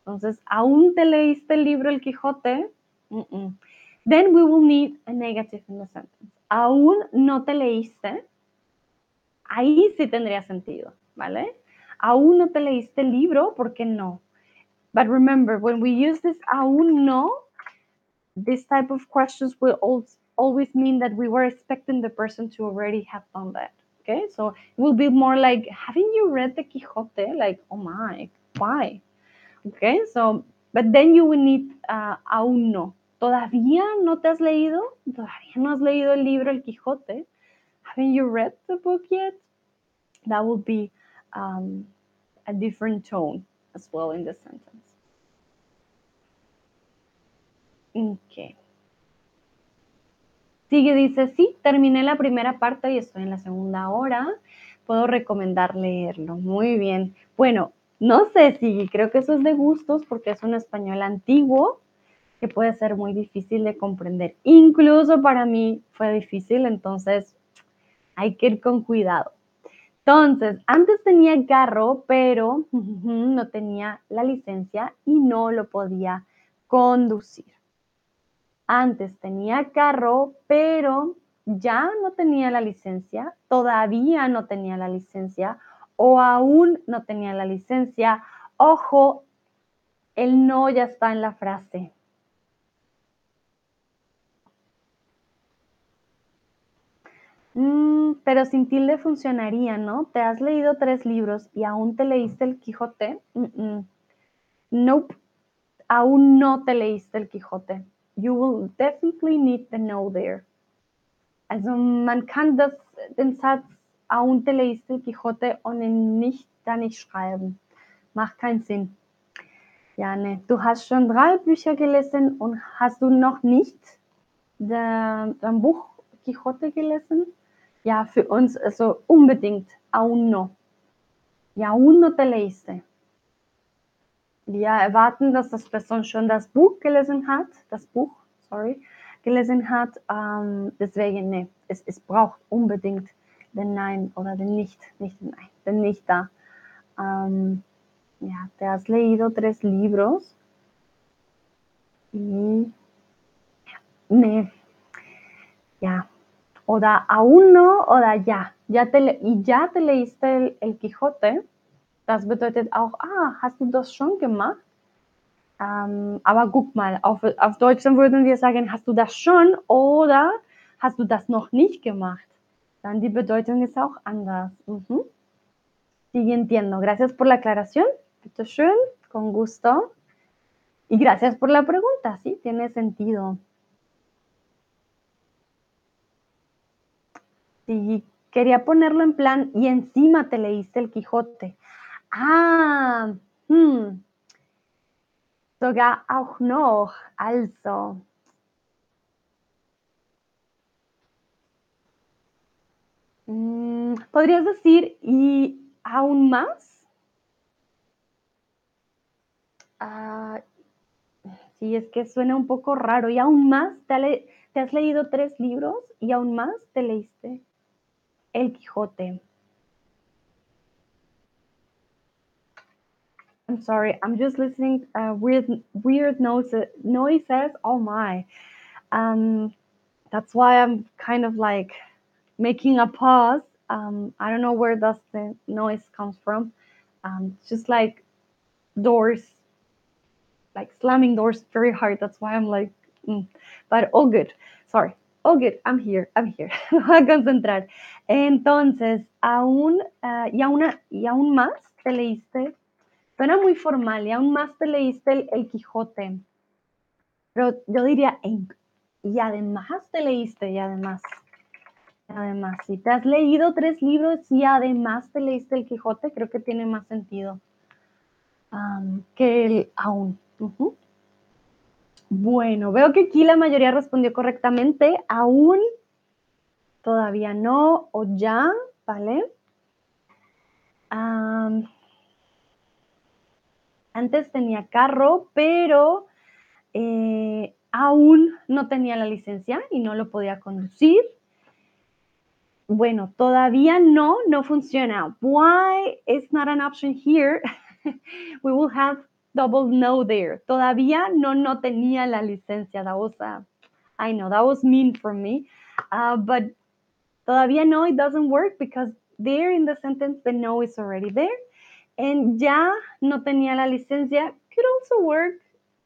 Entonces, aún te leíste el libro El Quijote. Then we will need a negative in the sentence. Aún no te leíste. Ahí sí tendría sentido, ¿vale? Aún no te leíste el libro, ¿por qué no? But remember, when we use this aún no, this type of questions will always mean that we were expecting the person to already have done that. Okay, so it will be more like, haven't you read the Quixote? Like, oh my, why? Okay, so, but then you will need uh, aún no. ¿Todavía no te has leído? ¿Todavía no has leído el libro El Quijote? Haven't you read the book yet? That would be um, a different tone as well in the sentence. Okay. Sigue, dice, sí, terminé la primera parte y estoy en la segunda hora. Puedo recomendar leerlo. Muy bien. Bueno, no sé si creo que eso es de gustos porque es un español antiguo que puede ser muy difícil de comprender. Incluso para mí fue difícil, entonces hay que ir con cuidado. Entonces, antes tenía carro, pero no tenía la licencia y no lo podía conducir. Antes tenía carro, pero ya no tenía la licencia, todavía no tenía la licencia o aún no tenía la licencia. Ojo, el no ya está en la frase. Mm, pero sin tilde funcionaría, ¿no? Te has leído tres libros y aún te leíste el Quijote. No, Nope, aún no te leíste el Quijote. You will definitely need the no there. Also man kann das, den Satz, aún te leíste el Quijote ohne nicht da nicht schreiben. Macht keinen Sinn. Ja, ne. Du hast schon drei Bücher gelesen und hast du noch nicht dein Buch Quijote gelesen? Ja, für uns also unbedingt, aún no. Y aún no te leíste. Wir erwarten, dass das Person schon das Buch gelesen hat, das Buch, sorry, gelesen hat. Ähm, deswegen, nee, es, es braucht unbedingt den Nein oder den Nicht, nicht den Nein, den Nicht da. Ähm, ja, te has leído tres libros. Y, nee, ja, oder aún no oder ja. ja te, y ya te leíste el, el Quijote. Das bedeutet auch, ah, hast du das schon gemacht? Ähm, aber guck mal, auf, auf Deutsch würden wir sagen, hast du das schon oder hast du das noch nicht gemacht? Dann die Bedeutung ist auch anders. Mhm. Sí, entiendo. Gracias por la aclaración. Bitte schön, con gusto. Y gracias por la pregunta, sí, tiene sentido. Quería ponerlo en plan y encima te leíste el Quijote. Ah, hm. Sogar auch noch, also. Mm, ¿Podrías decir y aún más? Ah, sí, es que suena un poco raro. ¿Y aún más? ¿Te, te has leído tres libros y aún más te leíste El Quijote? I'm sorry, I'm just listening uh, weird weird noises. Oh my, um, that's why I'm kind of like making a pause. Um, I don't know where does the noise comes from. Um, just like doors, like slamming doors very hard. That's why I'm like, mm. but all good. Sorry, all good. I'm here. I'm here. voy a concentrar. Entonces, aún uh, y y aún más te leíste Suena muy formal y aún más te leíste el, Quijote. Pero yo diría, y además te leíste, y además, además, si te has leído tres libros y además te leíste el Quijote, creo que tiene más sentido que el aún. Bueno, veo que aquí la mayoría respondió correctamente. Aún, todavía no, o ya, ¿vale? Antes tenía carro, pero eh, aún no tenía la licencia y no lo podía conducir. Bueno, todavía no, no funciona. Why is not an option here? We will have double no there. Todavía no, no tenía la licencia. That was, uh, I know, that was mean for me. Uh, but todavía no, it doesn't work because there in the sentence, the no is already there. And ya no tenía la licencia, could also work,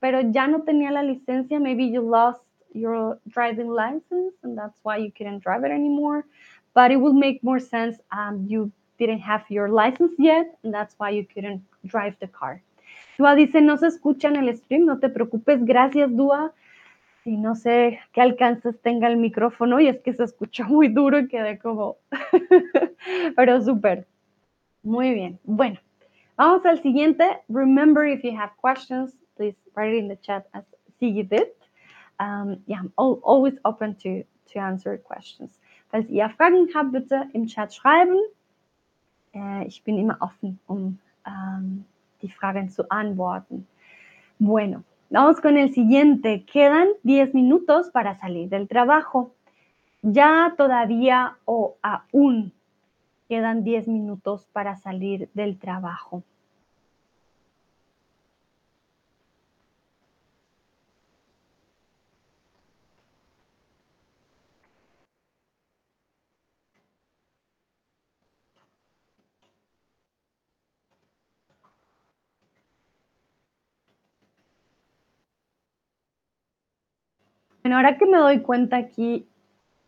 pero ya no tenía la licencia, maybe you lost your driving license and that's why you couldn't drive it anymore. But it would make more sense. Um, you didn't have your license yet and that's why you couldn't drive the car. Dua dice, no se escucha en el stream, no te preocupes, gracias Dua. Y no sé qué alcances tenga el micrófono y es que se escuchó muy duro y quedé como, pero súper. Muy bien. Bueno, Vamos al siguiente. Remember, if you have questions, please write it in the chat as Sigi did. Um, ja, I'm always open to, to answer questions. Falls ihr Fragen habt, bitte im Chat schreiben. Äh, ich bin immer offen, um um, die Fragen zu antworten. Bueno, vamos con el siguiente. Quedan 10 minutos para salir del trabajo. Ya, todavía o aún. quedan 10 minutos para salir del trabajo. Bueno, ahora que me doy cuenta aquí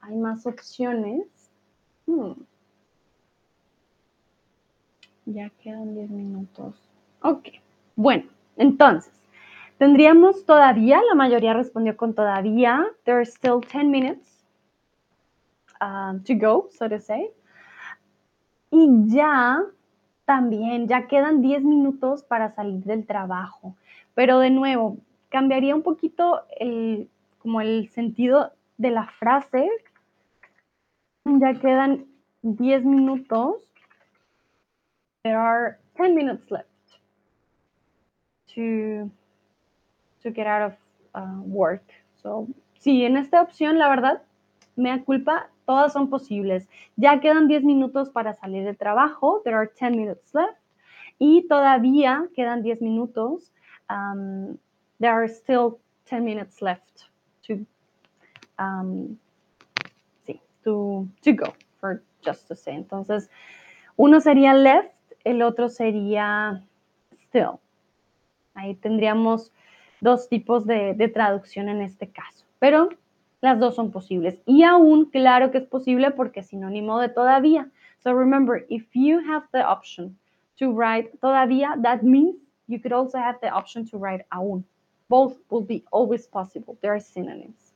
hay más opciones. Hmm. Ya quedan 10 minutos. Ok, bueno, entonces, tendríamos todavía, la mayoría respondió con todavía. There are still 10 minutes um, to go, so to say. Y ya también, ya quedan 10 minutos para salir del trabajo. Pero de nuevo, cambiaría un poquito el, como el sentido de la frase. Ya quedan 10 minutos there are 10 minutes left to, to get out of uh, work. So, sí, en esta opción, la verdad, me da culpa, todas son posibles. Ya quedan 10 minutos para salir del trabajo. There are 10 minutes left. Y todavía quedan 10 minutos. Um, there are still 10 minutes left to, um, sí, to, to go, for just to say. Entonces, uno sería left el otro sería still. Ahí tendríamos dos tipos de, de, traducción en este caso, pero las dos son posibles. Y aún, claro que es posible porque es sinónimo de todavía. So remember, if you have the option to write todavía, that means you could also have the option to write aún. Both will be always possible. They are synonyms.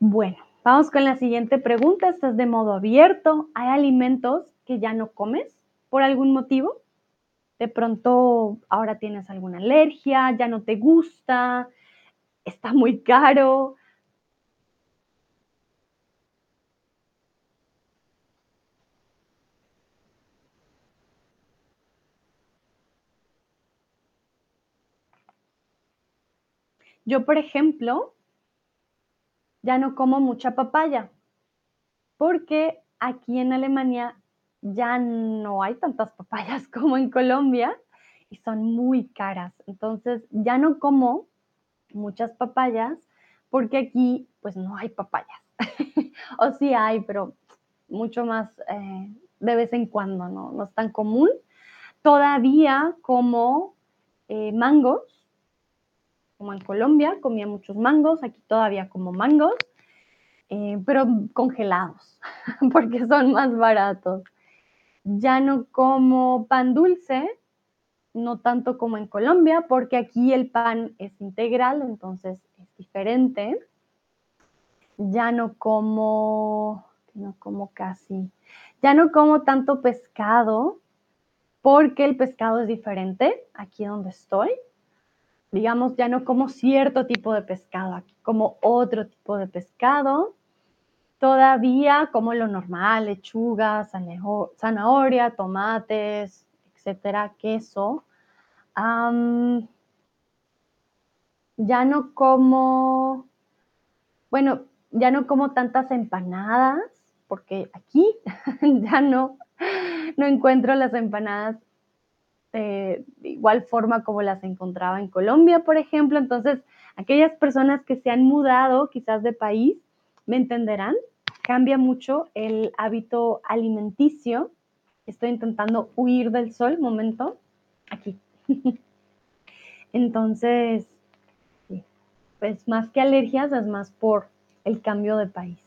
Bueno, Vamos con la siguiente pregunta. Estás de modo abierto. ¿Hay alimentos que ya no comes por algún motivo? De pronto ahora tienes alguna alergia, ya no te gusta, está muy caro. Yo, por ejemplo, ya no como mucha papaya, porque aquí en Alemania ya no hay tantas papayas como en Colombia y son muy caras. Entonces ya no como muchas papayas porque aquí pues no hay papayas. o sí hay, pero mucho más eh, de vez en cuando, ¿no? No es tan común. Todavía como eh, mangos, como en Colombia, comía muchos mangos, aquí todavía como mangos, eh, pero congelados, porque son más baratos. Ya no como pan dulce, no tanto como en Colombia, porque aquí el pan es integral, entonces es diferente. Ya no como, no como casi, ya no como tanto pescado, porque el pescado es diferente aquí donde estoy digamos, ya no como cierto tipo de pescado, aquí como otro tipo de pescado. Todavía como lo normal, lechuga, zanahoria, tomates, etcétera, queso. ya no como, bueno, ya no como tantas empanadas, porque aquí ya no, no encuentro las empanadas de igual forma como las encontraba en Colombia, por ejemplo. Entonces, aquellas personas que se han mudado quizás de país me entenderán. Cambia mucho el hábito alimenticio. Estoy intentando huir del sol, momento, aquí. Entonces, pues más que alergias, es más por el cambio de país.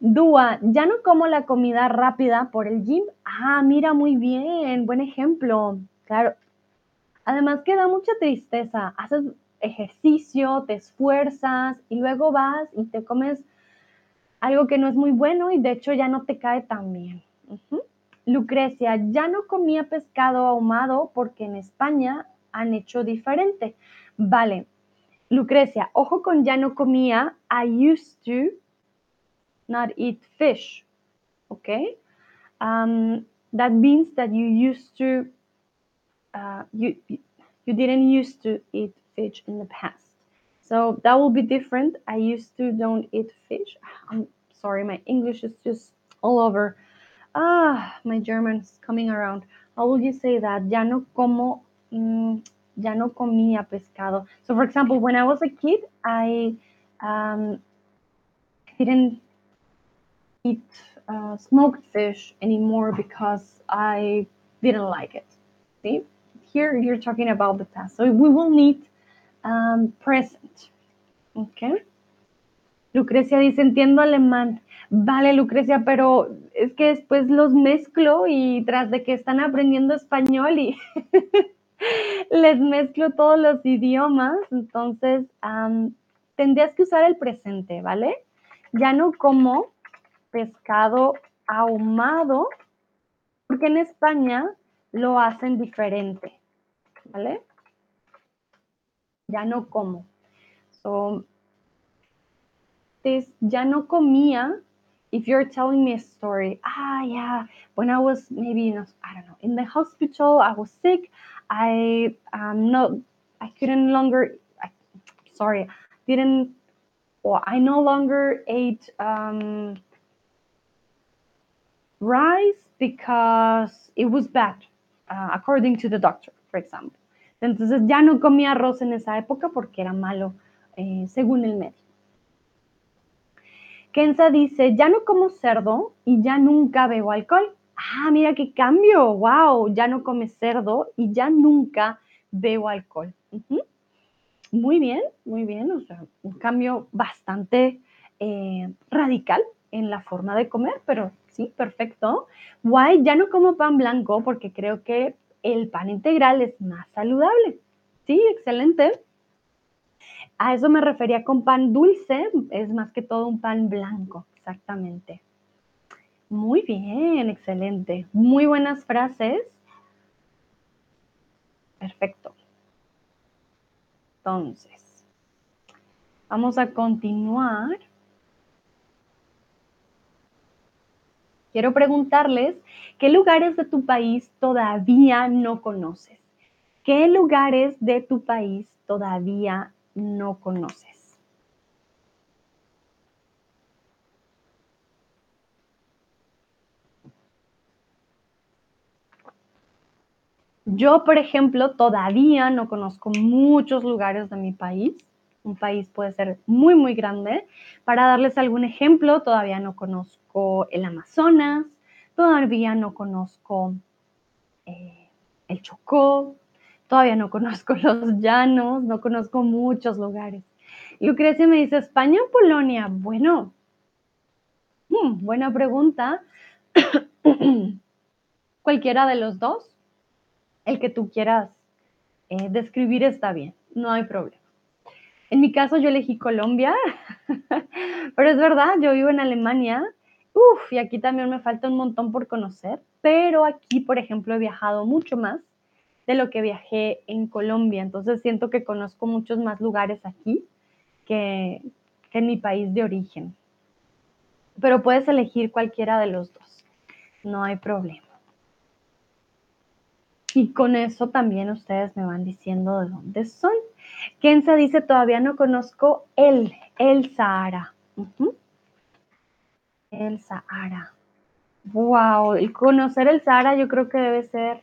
Dúa, ya no como la comida rápida por el gym. Ah, mira, muy bien, buen ejemplo. Claro. Además que da mucha tristeza. Haces ejercicio, te esfuerzas y luego vas y te comes algo que no es muy bueno y de hecho ya no te cae tan bien. Lucrecia, ya no comía pescado ahumado porque en España han hecho diferente. Vale. Lucrecia, ojo con ya no comía. I used to not eat fish. Okay? Um, that means that you used to uh, you, you didn't used to eat fish in the past. So that will be different. I used to don't eat fish. I'm sorry, my English is just all over. Ah, my German's coming around. How will you say that? Ya no como, mm, ya no comía pescado. So, for example, when I was a kid, I um, didn't eat uh, smoked fish anymore because I didn't like it. See, you're talking about the past. So we will need um, present. Okay. Lucrecia dice, entiendo alemán. Vale, Lucrecia, pero es que después los mezclo y tras de que están aprendiendo español y les mezclo todos los idiomas, entonces tendrías que usar el presente, ¿vale? Ya no como pescado ahumado, porque en España lo hacen diferente, ¿vale? Ya no como. So, this ya no comía if you're telling me a story, ah, yeah, when I was maybe, you know, I don't know, in the hospital, I was sick, I um not, I couldn't longer, I, sorry, didn't, or I no longer ate um, rice because it was bad, uh, according to the doctor, for example. Entonces ya no comía arroz en esa época porque era malo, eh, según el médico. Kenza dice, ya no como cerdo y ya nunca bebo alcohol. Ah, mira qué cambio, wow, ya no come cerdo y ya nunca bebo alcohol. Muy bien, muy bien, o sea, un cambio bastante eh, radical en la forma de comer, pero sí, perfecto. Why, ya no como pan blanco porque creo que el pan integral es más saludable. Sí, excelente. A eso me refería con pan dulce, es más que todo un pan blanco, exactamente. Muy bien, excelente. Muy buenas frases. Perfecto. Entonces, vamos a continuar. Quiero preguntarles, ¿qué lugares de tu país todavía no conoces? ¿Qué lugares de tu país todavía no conoces. Yo, por ejemplo, todavía no conozco muchos lugares de mi país. Un país puede ser muy, muy grande. Para darles algún ejemplo, todavía no conozco el Amazonas, todavía no conozco eh, el Chocó, Todavía no conozco los llanos, no conozco muchos lugares. Lucrecia me dice, ¿España o Polonia? Bueno, hmm, buena pregunta. Cualquiera de los dos, el que tú quieras eh, describir está bien, no hay problema. En mi caso yo elegí Colombia, pero es verdad, yo vivo en Alemania, Uf, y aquí también me falta un montón por conocer, pero aquí, por ejemplo, he viajado mucho más de lo que viajé en Colombia. Entonces siento que conozco muchos más lugares aquí que, en mi país de origen. Pero puedes elegir cualquiera de los dos. No hay problema. Y con eso también ustedes me van diciendo de dónde son. Kenza dice, todavía no conozco el, el Sahara. El Sahara. Wow, el conocer el Sahara yo creo que debe ser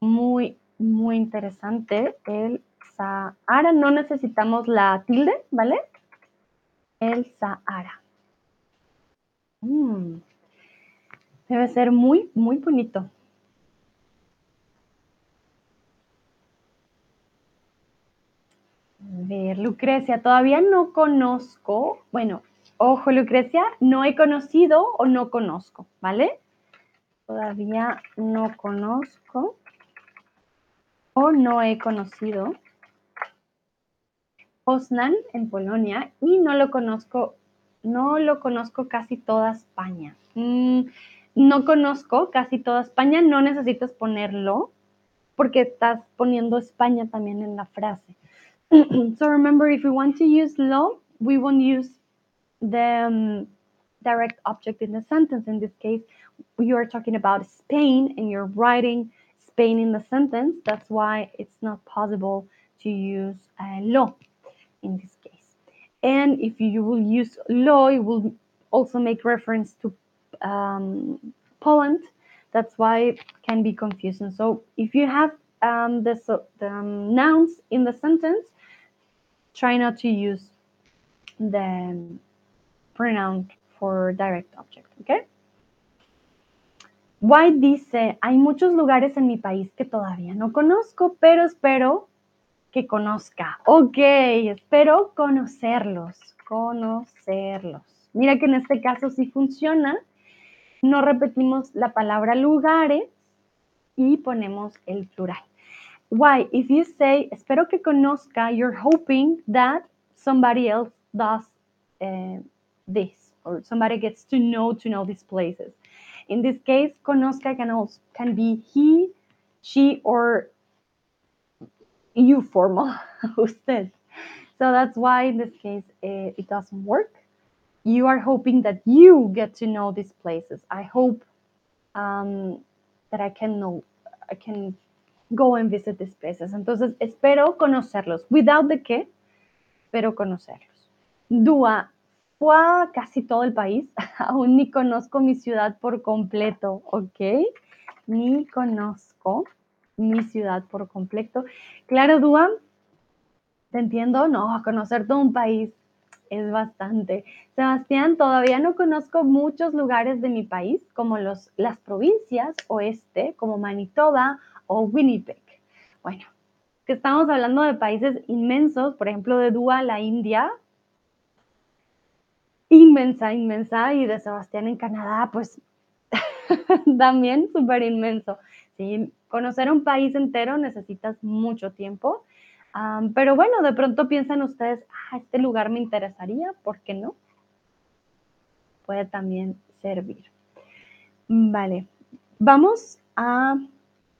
muy, muy interesante. El Sahara, no necesitamos la tilde, ¿vale? El Sahara. Mm. Debe ser muy, muy bonito. A ver, Lucrecia, todavía no conozco, bueno, ojo Lucrecia, no he conocido o no conozco, ¿vale? Todavía no conozco o no he conocido Poznan en Polonia y no lo conozco, no lo conozco casi toda España. Mm, no conozco casi toda España, no necesitas ponerlo porque estás poniendo España también en la frase. So remember, if we want to use lo, we won't use the um, direct object in the sentence. In this case, you are talking about Spain and you're writing Spain in the sentence. That's why it's not possible to use uh, lo in this case. And if you will use lo, it will also make reference to um, Poland. That's why it can be confusing. So if you have um, the, so, the um, nouns in the sentence, try not to use the pronoun for direct object, okay? White dice, hay muchos lugares en mi país que todavía no conozco, pero espero que conozca. Ok, espero conocerlos, conocerlos. Mira que en este caso sí funciona. No repetimos la palabra lugares y ponemos el plural. Why? If you say, espero que conozca, you're hoping that somebody else does uh, this or somebody gets to know to know these places. In this case, conozca can also can be he, she, or you formal, usted. So that's why in this case uh, it doesn't work. You are hoping that you get to know these places. I hope um, that I can know, I can go and visit these places. Entonces, espero conocerlos. Without the qué, espero conocerlos. Dua, fue casi todo el país. Aún ni conozco mi ciudad por completo, ¿ok? Ni conozco mi ciudad por completo. Claro, Dua, te entiendo, no, conocer todo un país es bastante. Sebastián, todavía no conozco muchos lugares de mi país, como los, las provincias oeste, como Manitoba o Winnipeg. Bueno, que estamos hablando de países inmensos, por ejemplo, de Dua, la India, inmensa, inmensa, y de Sebastián en Canadá, pues también súper inmenso. ¿sí? Conocer un país entero necesitas mucho tiempo, pero bueno, de pronto piensan ustedes, ah, este lugar me interesaría, ¿por qué no? Puede también servir. Vale, vamos a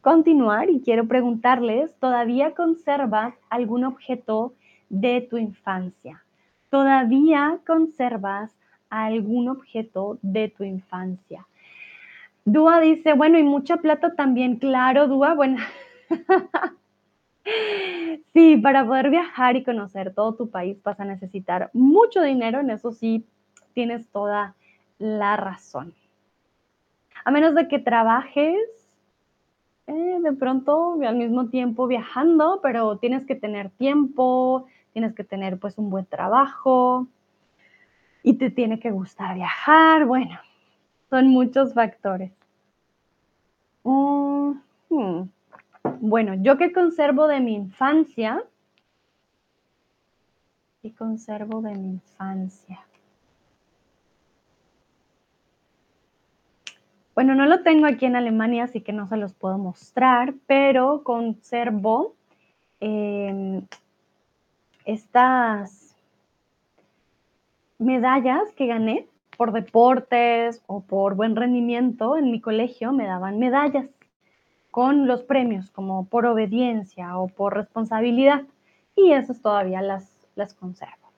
continuar y quiero preguntarles, ¿todavía conservas algún objeto de tu infancia? ¿Todavía conservas algún objeto de tu infancia? Dúa dice, bueno, y mucha plata también, claro, Dúa, bueno. sí, para poder viajar y conocer todo tu país vas a necesitar mucho dinero, en eso sí tienes toda la razón. A menos de que trabajes eh, de pronto al mismo tiempo viajando, pero tienes que tener tiempo, tienes que tener pues un buen trabajo y te tiene que gustar viajar, bueno, son muchos factores. Mm, hmm. Bueno, yo que conservo de mi infancia, ¿qué conservo de mi infancia? Bueno, no lo tengo aquí en Alemania, así que no se los puedo mostrar, pero conservo em, estas medallas que gané por deportes o por buen rendimiento en mi colegio, me daban medallas con los premios, como por obediencia o por responsabilidad. Y esas todavía las, las conservo.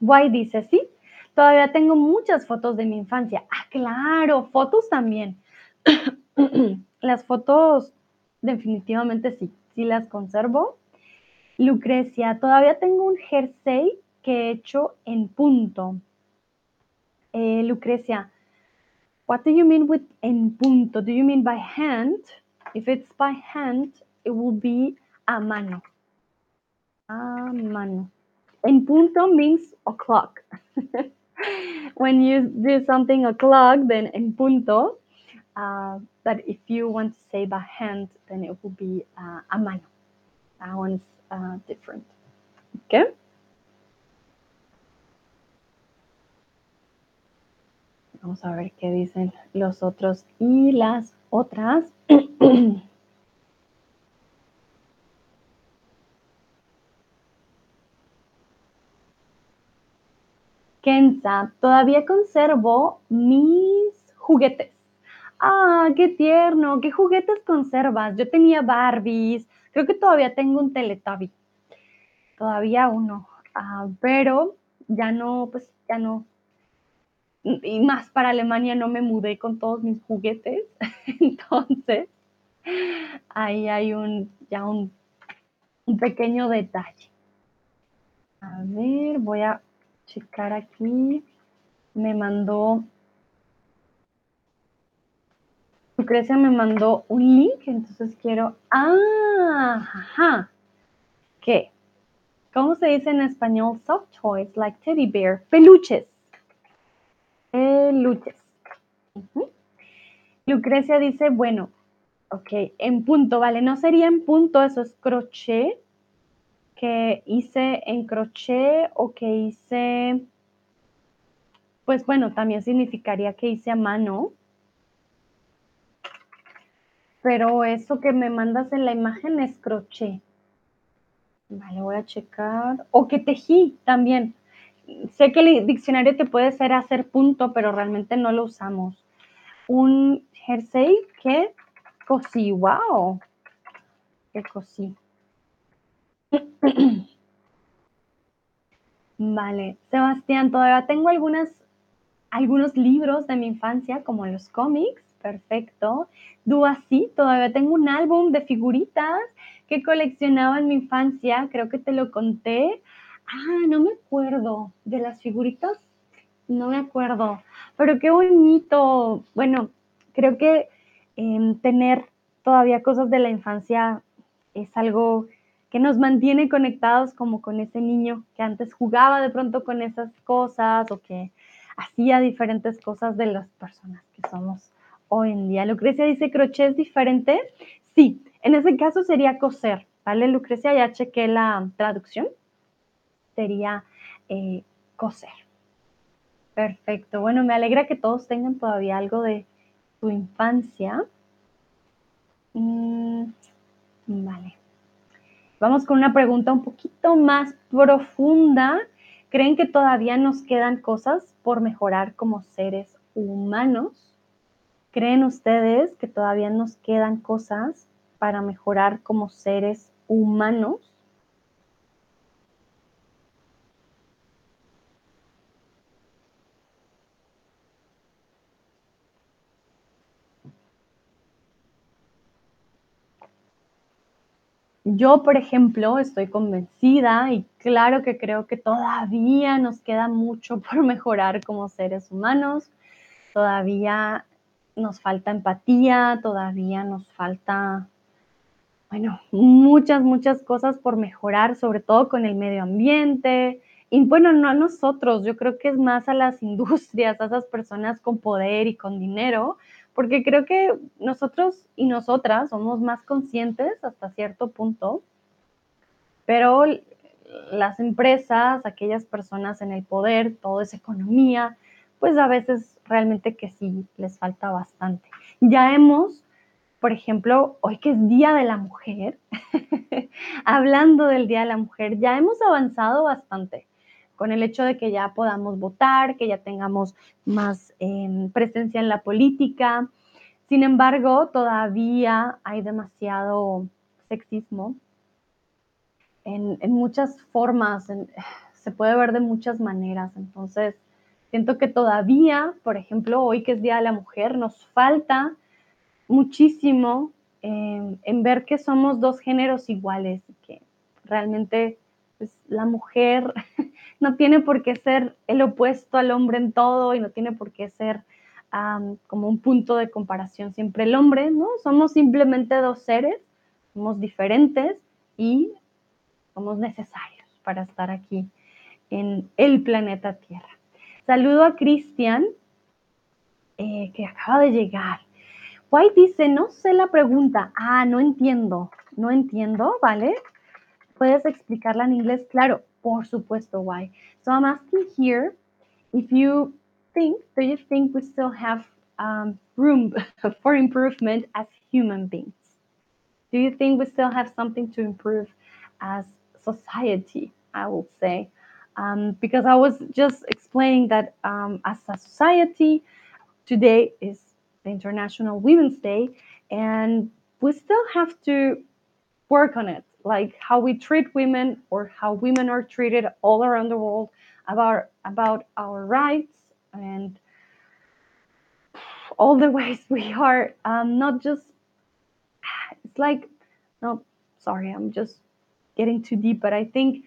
Guay dice, sí, todavía tengo muchas fotos de mi infancia. Ah, claro, fotos también. las fotos definitivamente sí, sí las conservo. Lucrecia, todavía tengo un jersey que he hecho en punto. Eh, Lucrecia, what do you mean with en punto? Do you mean by hand? If it's by hand, it will be a mano. A mano. En punto means o'clock. when you do something o'clock, then en punto. Uh, but if you want to say by hand, then it will be uh, a mano. That one's uh, different. Okay? Vamos a ver qué dicen los otros y las otras. Kenza, todavía conservo mis juguetes. Ah, qué tierno, qué juguetes conservas. Yo tenía Barbies, creo que todavía tengo un Teletubby. Todavía uno, ah, pero ya no, pues ya no y más para Alemania no me mudé con todos mis juguetes, entonces ahí hay un, ya un, un pequeño detalle. A ver, voy a checar aquí. me mandó, Lucrecia me mandó un link, entonces quiero, ah, ajá, ¿qué? ¿Cómo se dice en español? Soft toys, like teddy bear, peluches. Peluches. Lucrecia dice, bueno, ok, en punto, vale, no sería en punto, eso es crochet, que hice en crochet o que hice, pues bueno, también significaría que hice a mano. Pero eso que me mandas en la imagen es crochet. Vale, voy a checar. O que tejí también. Sé que el diccionario te puede ser hacer punto, pero realmente no lo usamos. Un jersey que cosí. ¡Wow! Que cosí. Vale, Sebastián, todavía tengo algunos libros de mi infancia, como los cómics, perfecto. Dúa, todavía tengo un álbum de figuritas que coleccionaba en mi infancia, creo que te lo conté. Ah, no me acuerdo de las figuritas, no me acuerdo, pero qué bonito. Bueno, creo que em, tener todavía cosas de la infancia es algo que nos mantiene conectados como con ese niño que antes jugaba de pronto con esas cosas o que hacía diferentes cosas de las personas que somos hoy en día. Lucrecia dice, ¿crochet es diferente? Sí, en ese caso sería coser, ¿vale? Lucrecia, ya chequé la traducción. Sería eh, coser. Perfecto. Bueno, me alegra que todos tengan todavía algo de su infancia. Mm, vale. Vamos con una pregunta un poquito más profunda. ¿Creen que todavía nos quedan cosas por mejorar como seres humanos? ¿Creen ustedes que todavía nos quedan cosas para mejorar como seres humanos? Yo, por ejemplo, estoy convencida y claro que creo que todavía nos queda mucho por mejorar como seres humanos. Todavía nos falta empatía, todavía nos falta, bueno, muchas, muchas cosas por mejorar, sobre todo con el medio ambiente. Y bueno, no a nosotros, yo creo que es más a las industrias, a esas personas con poder y con dinero, porque creo que nosotros y nosotras somos más conscientes hasta cierto punto, pero las empresas, aquellas personas en el poder, todo es economía, pues a veces realmente que sí les falta bastante. Ya hemos, por ejemplo, hoy que es Día de la Mujer, hablando del Día de la Mujer, ya hemos avanzado bastante con el hecho de que ya podamos votar, que ya tengamos más em, presencia en la política. Sin embargo, todavía hay demasiado sexismo en, muchas formas, se puede ver de muchas maneras. Entonces, siento que todavía, por ejemplo, hoy que es Día de la Mujer, nos falta muchísimo em, en ver que somos dos géneros iguales que realmente pues, la mujer no tiene por qué ser el opuesto al hombre en todo y no tiene por qué ser como un punto de comparación siempre el hombre, ¿no? Somos simplemente dos seres, somos diferentes y somos necesarios para estar aquí en el planeta Tierra. Saludo a Cristian, eh, que acaba de llegar. White dice, no sé la pregunta. Ah, no entiendo, no entiendo, ¿vale? ¿Puedes explicarla en inglés? Claro, por supuesto, why. So I'm asking here if you think, do you think we still have um, room for improvement as human beings? Do you think we still have something to improve as society? I will say. Um, because I was just explaining that um, as a society, today is the International Women's Day, and we still have to work on it like how we treat women or how women are treated all around the world about about our rights and all the ways we are. Um, not just it's like no sorry i'm just getting too deep but i think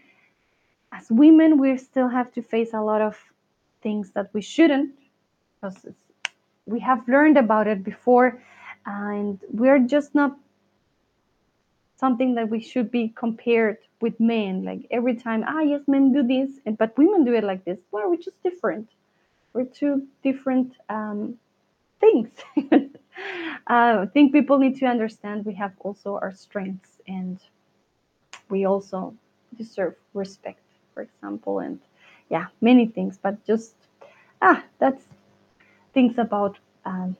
as women we still have to face a lot of things that we shouldn't because we have learned about it before and we're just not something that we should be compared with men. Like every time ah yes men do this and, but women do it like this. Well we're just different. We're two different um, things. Uh, i think people need to understand we have also our strengths and we also deserve respect for example and yeah many things. But just ah that's things about um,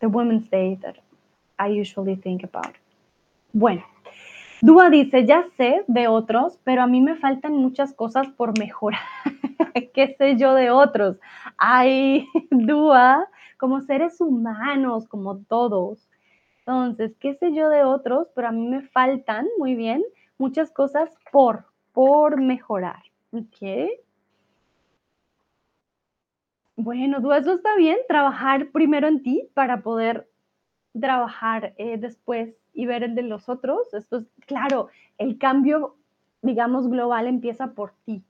the women's day that i usually think about Bueno, Dúa dice, ya sé de otros, pero a mí me faltan muchas cosas por mejorar. ¿Qué sé yo de otros? Ay, Dúa, como seres humanos, como todos. Entonces, ¿qué sé yo de otros? Pero a mí me faltan, muy bien, muchas cosas por, por mejorar. ¿Ok? Bueno, Dúa, eso está bien, trabajar primero en ti para poder trabajar eh, después y ver el de los otros. Esto es, claro, el cambio, digamos, global empieza por ti.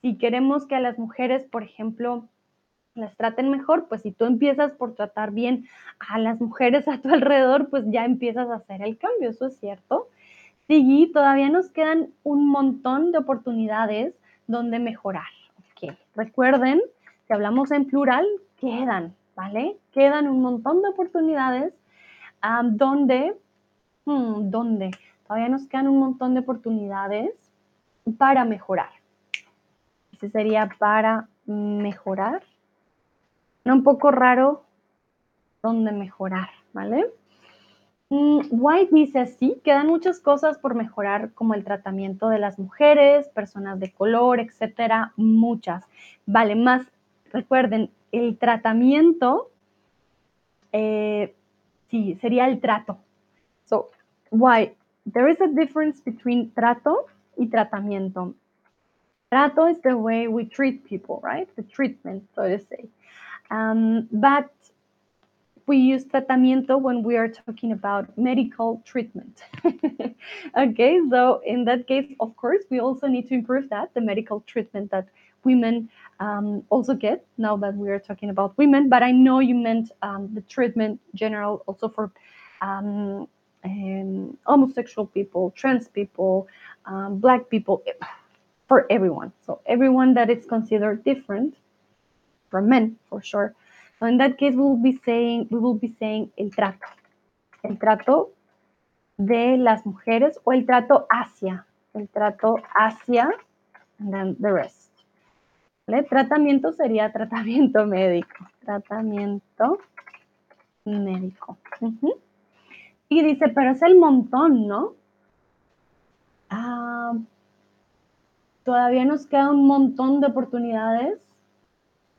Si queremos que a las mujeres, por ejemplo, las traten mejor, pues si tú empiezas por tratar bien a las mujeres a tu alrededor, pues ya empiezas a hacer el cambio, eso es cierto. Sí, todavía nos quedan un montón de oportunidades donde mejorar. Okay. Recuerden, si hablamos en plural, quedan, ¿vale? Quedan un montón de oportunidades donde, hmm, donde todavía nos quedan un montón de oportunidades para mejorar. Ese sería para mejorar. un poco raro donde mejorar, ¿vale? Mm, White dice así, quedan muchas cosas por mejorar, como el tratamiento de las mujeres, personas de color, etcétera, muchas. Vale, más, recuerden, el tratamiento eh, sí, sería el trato. So, why? There is a difference between trato y tratamiento. Trato is the way we treat people, right? The treatment, so to say. Um, but we use tratamiento when we are talking about medical treatment. okay, so in that case, of course, we also need to improve that, the medical treatment that women um, also get now that we are talking about women. But I know you meant um, the treatment general also for um, homosexual people, trans people, um, black people, for everyone. So everyone that is considered different from men, for sure. So in that case, we will be saying we will be saying el trato, el trato de las mujeres o el trato hacia, el trato hacia, and then the rest. Tratamiento sería tratamiento médico. Tratamiento médico. Y dice, pero es el montón, ¿no? Ah, todavía nos queda un montón de oportunidades.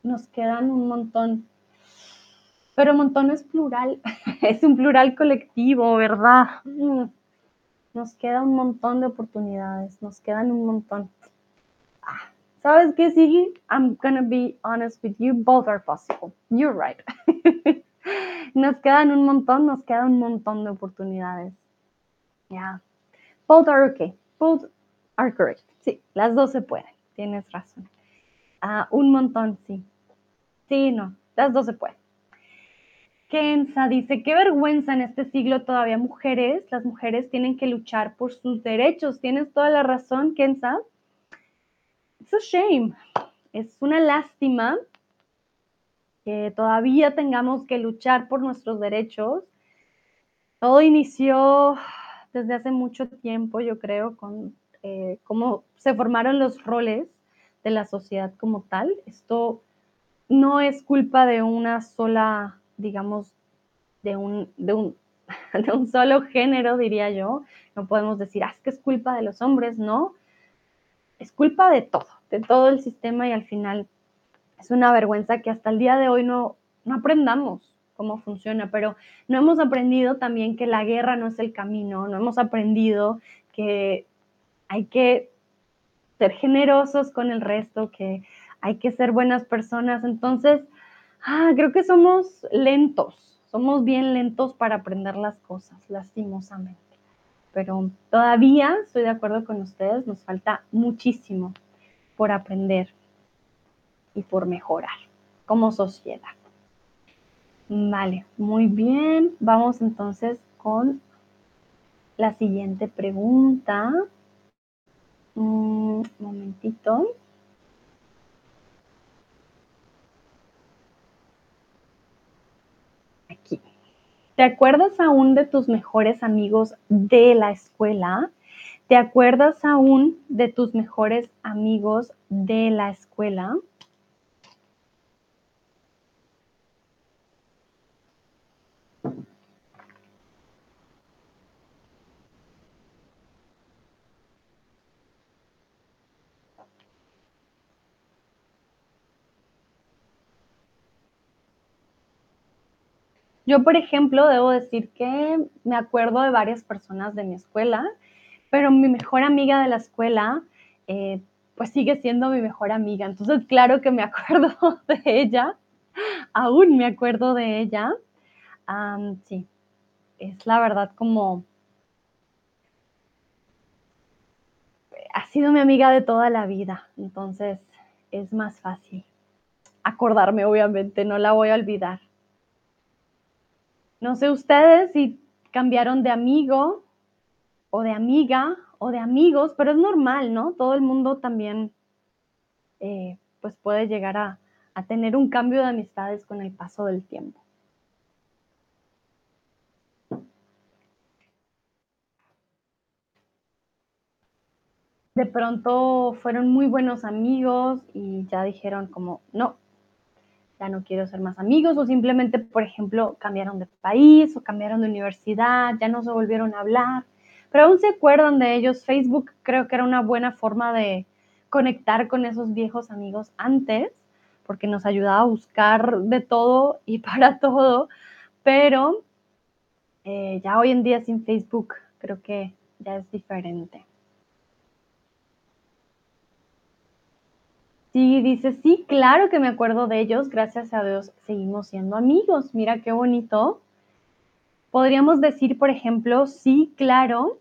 Nos quedan un montón. Pero montón es plural. es un plural colectivo, ¿verdad? Mm. Nos queda un montón de oportunidades. Nos quedan un montón. Ah. ¿Sabes qué, Siggy? I'm gonna be honest with you, both are possible. You're right. nos quedan un montón, nos quedan un montón de oportunidades. Yeah. Both are okay. Both are correct. Sí, las dos se pueden. Tienes razón. Uh, un montón, sí. Sí, no. Las dos se pueden. Kenza dice, qué vergüenza en este siglo todavía mujeres, las mujeres tienen que luchar por sus derechos. Tienes toda la razón, Kenza a shame. Es una lástima que todavía tengamos que luchar por nuestros derechos. Todo inició desde hace mucho tiempo, yo creo, con eh, cómo se formaron los roles de la sociedad como tal. Esto no es culpa de una sola, digamos, de un, de un, de un solo género, diría yo. No podemos decir, ah, es que es culpa de los hombres, no. Es culpa de todo de todo el sistema y al final es una vergüenza que hasta el día de hoy no, no aprendamos cómo funciona, pero no hemos aprendido también que la guerra no es el camino, no hemos aprendido que hay que ser generosos con el resto, que hay que ser buenas personas. Entonces, ah, creo que somos lentos, somos bien lentos para aprender las cosas, lastimosamente. Pero todavía estoy de acuerdo con ustedes, nos falta muchísimo por aprender. y por mejorar como sociedad. Vale, muy bien. Vamos entonces con la siguiente pregunta. Un momentito. Aquí. ¿Te acuerdas aún de tus mejores amigos de la escuela? ¿Te acuerdas aún de tus mejores amigos de la escuela? Yo, por ejemplo, debo decir que me acuerdo de varias personas de mi escuela, pero mi mejor amiga de la escuela, eh, pues sigue siendo mi mejor amiga. Entonces, claro que me acuerdo de ella, aún me acuerdo de ella. sí, es la verdad como... Ha sido mi amiga de toda la vida, entonces es más fácil acordarme, obviamente, no la voy a olvidar. No sé ustedes si cambiaron de amigo o de amiga o de amigos, pero es normal, ¿no? Todo el mundo también eh, pues puede llegar a, a tener un cambio de amistades con el paso del tiempo. De pronto fueron muy buenos amigos y ya dijeron como, no, ya no quiero ser más amigos o simplemente, por ejemplo, cambiaron de país o cambiaron de universidad, ya no se volvieron a hablar, pero aún se acuerdan de ellos. Facebook creo que era una buena forma de conectar con esos viejos amigos antes, porque nos ayudaba a buscar de todo y para todo, pero eh, ya hoy en día sin Facebook creo que ya es diferente. Sí, dice, sí, claro que me acuerdo de ellos, gracias a Dios seguimos siendo amigos, mira qué bonito. Podríamos decir, por ejemplo, sí, claro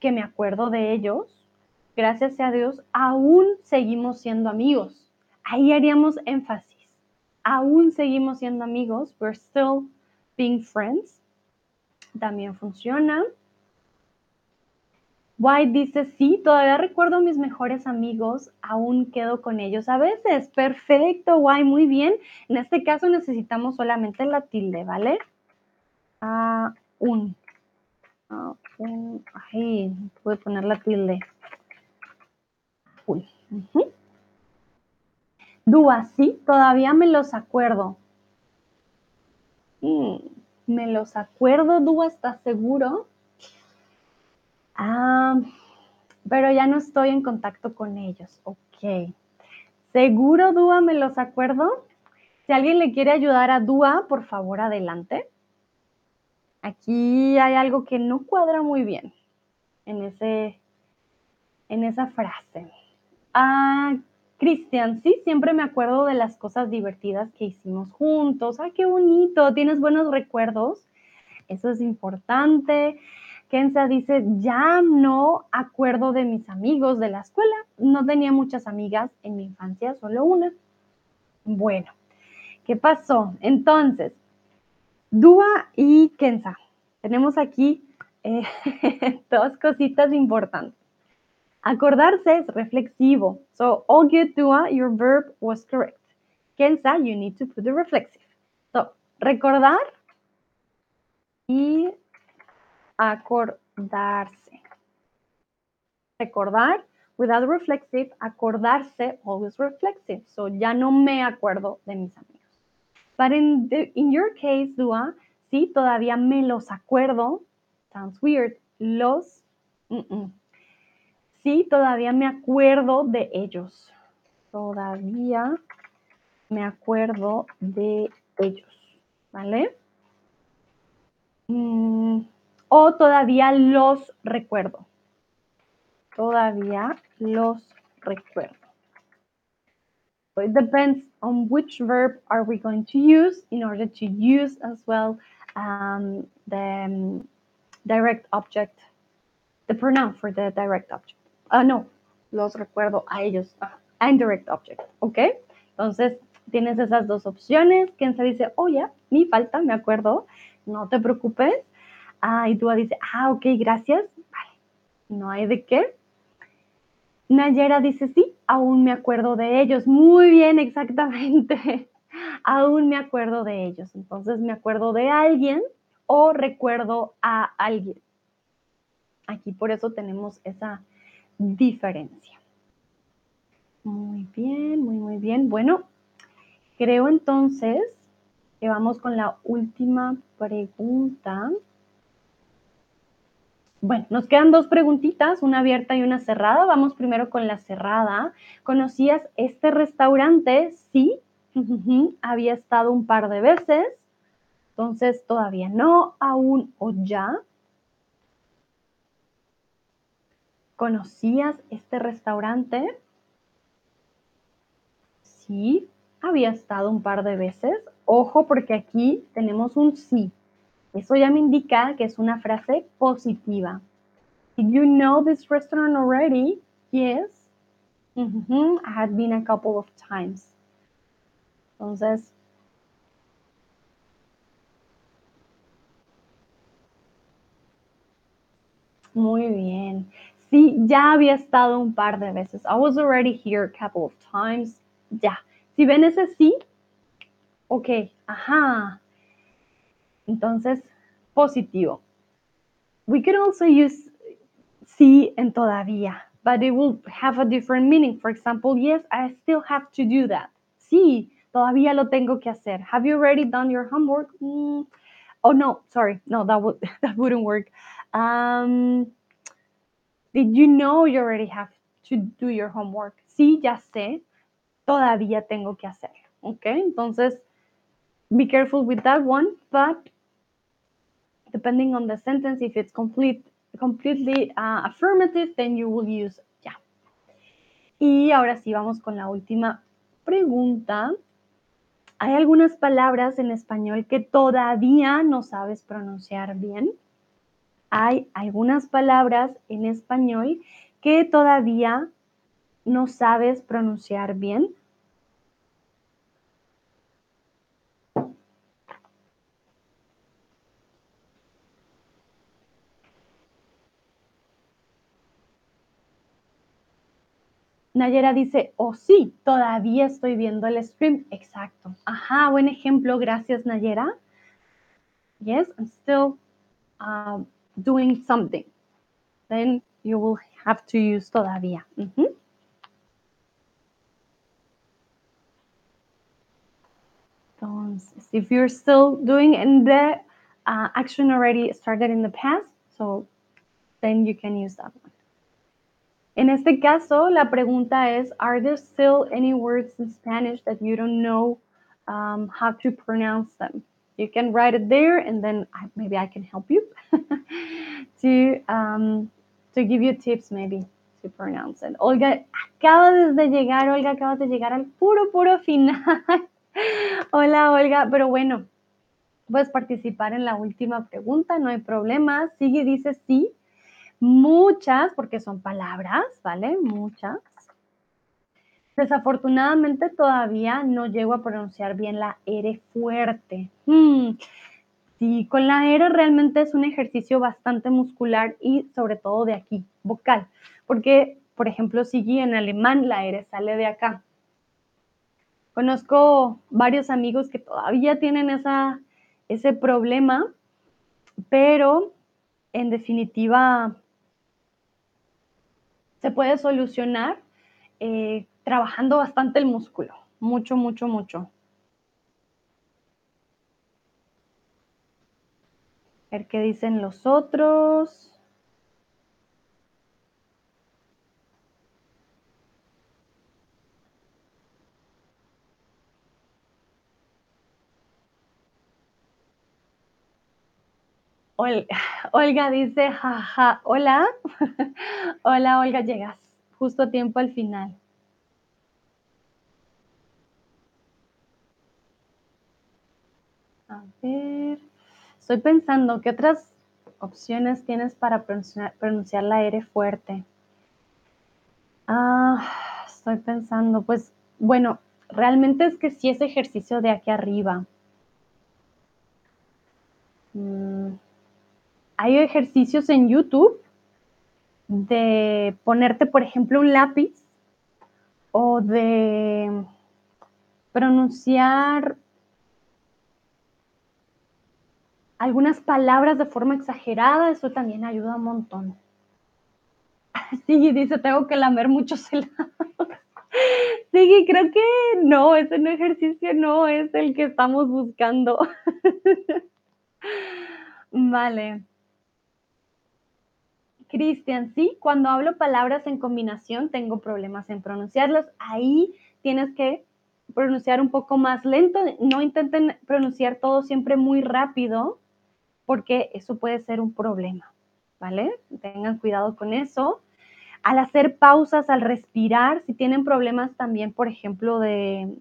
que me acuerdo de ellos, gracias a Dios aún seguimos siendo amigos. Ahí haríamos énfasis, aún seguimos siendo amigos, we're still being friends. También funciona. White dice, sí, todavía recuerdo a mis mejores amigos, aún quedo con ellos a veces. Perfecto, White, muy bien. En este caso necesitamos solamente la tilde, ¿vale? Ah, un. Ah, un. Ay, pude poner la tilde. Un. Dúa, sí, todavía me los acuerdo. Mm, me los acuerdo, Dúa, ¿estás seguro? Ah, pero ya no estoy en contacto con ellos. Ok. ¿Seguro, Dúa, me los acuerdo? Si alguien le quiere ayudar a Dúa, por favor, adelante. Aquí hay algo que no cuadra muy bien en, ese, en esa frase. Ah, Cristian, sí, siempre me acuerdo de las cosas divertidas que hicimos juntos. ¡Ay, qué bonito! ¿Tienes buenos recuerdos? Eso es importante. Kenza dice, ya no acuerdo de mis amigos de la escuela. No tenía muchas amigas en mi infancia, solo una. Bueno, ¿qué pasó? Entonces, Dúa y Kenza, tenemos aquí eh, dos cositas importantes. Acordarse es reflexivo. So, all good, Dua, your verb was correct. Kenza, you need to put the reflexive. So, recordar y acordarse. Recordar, without reflexive, acordarse, always reflexive. So ya no me acuerdo de mis amigos. But in, in your case, Dua, sí, todavía me los acuerdo. Sounds weird. Los. Sí, todavía me acuerdo de ellos. Todavía me acuerdo de ellos. ¿Vale? Mm, o todavía los recuerdo. Todavía los recuerdo. So it depends on which verb are we going to use in order to use as well um, the um, direct object, the pronoun for the direct object. Uh, no, los recuerdo a ellos, uh, indirect object, ¿ok? Entonces, tienes esas dos opciones. Quien se dice, oh, ya, mi falta, me acuerdo, no te preocupes. Ah, y tú dices, ah, ok, gracias. Vale, no hay de qué. Nayera dice, sí, aún me acuerdo de ellos. Muy bien, exactamente. aún me acuerdo de ellos. Entonces me acuerdo de alguien o recuerdo a alguien. Aquí por eso tenemos esa diferencia. Muy bien, muy, muy bien. Bueno, creo entonces que vamos con la última pregunta. Bueno, nos quedan dos preguntitas, una abierta y una cerrada. Vamos primero con la cerrada. ¿Conocías este restaurante? Sí, había estado un par de veces. Entonces, todavía no, aún o ya. ¿Conocías este restaurante? Sí, había estado un par de veces. Ojo porque aquí tenemos un sí. Eso ya me indica que es una frase positiva. Did you know this restaurant already? Yes. I had been a couple of times. Entonces, muy bien. Sí, ya había estado un par de veces. I was already here a couple of times. Ya. Si ven ese sí, ok, ajá, entonces, positivo. We could also use sí en todavía, but it will have a different meaning. For example, yes, I still have to do that. Sí, todavía lo tengo que hacer. Have you already done your homework? Mm. Oh no, sorry, no, that would that wouldn't work. Um, did you know you already have to do your homework? Sí, ya sé, todavía tengo que hacer. ¿Ok? Entonces, be careful with that one, but depending on the sentence, if it's complete, completely uh, affirmative, then you will use ya. Y ahora sí, vamos con la última pregunta. ¿Hay algunas palabras en español que todavía no sabes pronunciar bien? Hay algunas palabras en español que todavía no sabes pronunciar bien. Nayera dice, oh sí, todavía estoy viendo el stream. Exacto. Ajá, buen ejemplo. Gracias, Nayera. Yes, I'm still um, doing something. Then you will have to use todavía. Entonces, if you're still doing and the uh, action already started in the past, so then you can use that one. En este caso, la pregunta es, are there still any words in Spanish that you don't know um, how to pronounce them? You can write it there and then I, maybe I can help you to, um, to give you tips maybe to pronounce it. Olga, acabas de llegar, Olga, acabas de llegar al puro, puro final. Hola, Olga, pero bueno, puedes participar en la última pregunta, no hay problema. Sigue, dice sí muchas, porque son palabras, ¿vale? Muchas. Desafortunadamente todavía no llego a pronunciar bien la R fuerte. Hmm. Sí, con la R realmente es un ejercicio bastante muscular y sobre todo de aquí, vocal. Porque, por ejemplo, si en alemán la R sale de acá. Conozco varios amigos que todavía tienen esa, ese problema, pero en definitiva se puede solucionar eh, trabajando bastante el músculo, mucho, mucho, mucho. A ver qué dicen los otros. Olga dice, jaja, hola. hola, Olga, llegas justo a tiempo al final. A ver, estoy pensando, ¿qué otras opciones tienes para pronunciar, la R fuerte? Ah, estoy pensando, pues, bueno, realmente es que si ese ejercicio de aquí arriba. Mm, hay ejercicios en YouTube de ponerte, por ejemplo, un lápiz o de pronunciar algunas palabras de forma exagerada, eso también ayuda un montón. Sí, dice, tengo que lamer muchos helados. Sí, creo que no, ese no ejercicio no es el que estamos buscando. Vale. Cristian, sí, cuando hablo palabras en combinación tengo problemas en pronunciarlas. Ahí tienes que pronunciar un poco más lento. No intenten pronunciar todo siempre muy rápido porque eso puede ser un problema, ¿vale? Tengan cuidado con eso. Al hacer pausas, al respirar, si tienen problemas también, por ejemplo, de...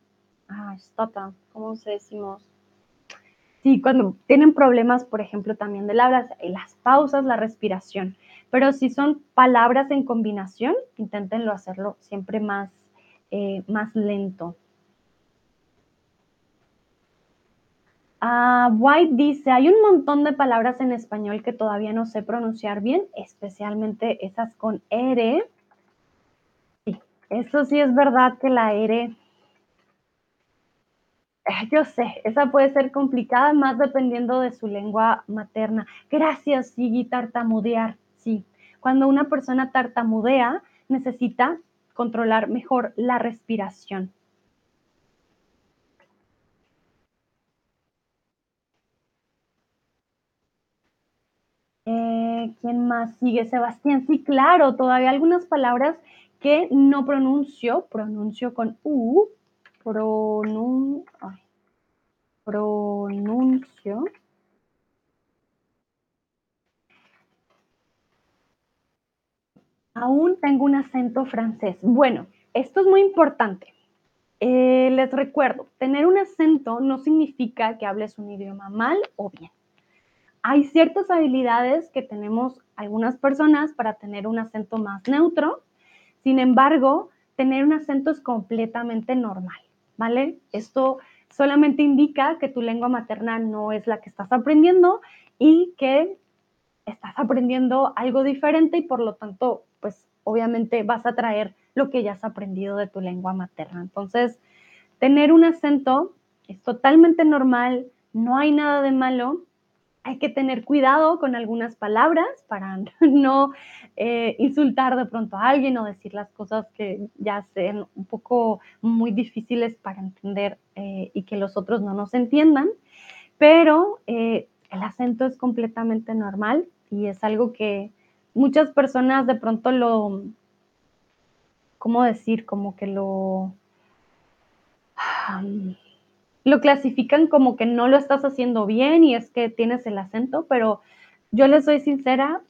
Ah, stota, ¿cómo se decimos? Sí, cuando tienen problemas, por ejemplo, también de habla, las pausas, la respiración. Pero si son palabras en combinación, inténtenlo hacerlo siempre más, eh, más lento. Ah, White dice, hay un montón de palabras en español que todavía no sé pronunciar bien, especialmente esas con R. Sí, eso sí es verdad que la R, eh, yo sé, esa puede ser complicada más dependiendo de su lengua materna. Gracias, Sigui, tartamudear, sí. Cuando una persona tartamudea, necesita controlar mejor la respiración. Eh, ¿Quién más sigue? Sebastián, sí, claro, todavía algunas palabras que no pronuncio, pronuncio con U, pronun, pronuncio. Aún tengo un acento francés. Bueno, esto es muy importante. Eh, les recuerdo, tener un acento no significa que hables un idioma mal o bien hay ciertas habilidades que tenemos algunas personas para tener un acento más neutro. Sin embargo, tener un acento es completamente normal, ¿vale? Esto solamente indica que tu lengua materna no es la que estás aprendiendo y que estás aprendiendo algo diferente y por lo tanto, pues obviamente vas a traer lo que ya has aprendido de tu lengua materna. Entonces, tener un acento es totalmente normal, no hay nada de malo hay que tener cuidado con algunas palabras para no eh, insultar de pronto a alguien o decir las cosas que ya sean un poco muy difíciles para entender eh, y que los otros no nos entiendan. Pero eh, el acento es completamente normal y es algo que muchas personas de pronto lo, ¿cómo decir? Como que lo lo clasifican como que no lo estás haciendo bien y es que tienes el acento, pero yo les soy sincera,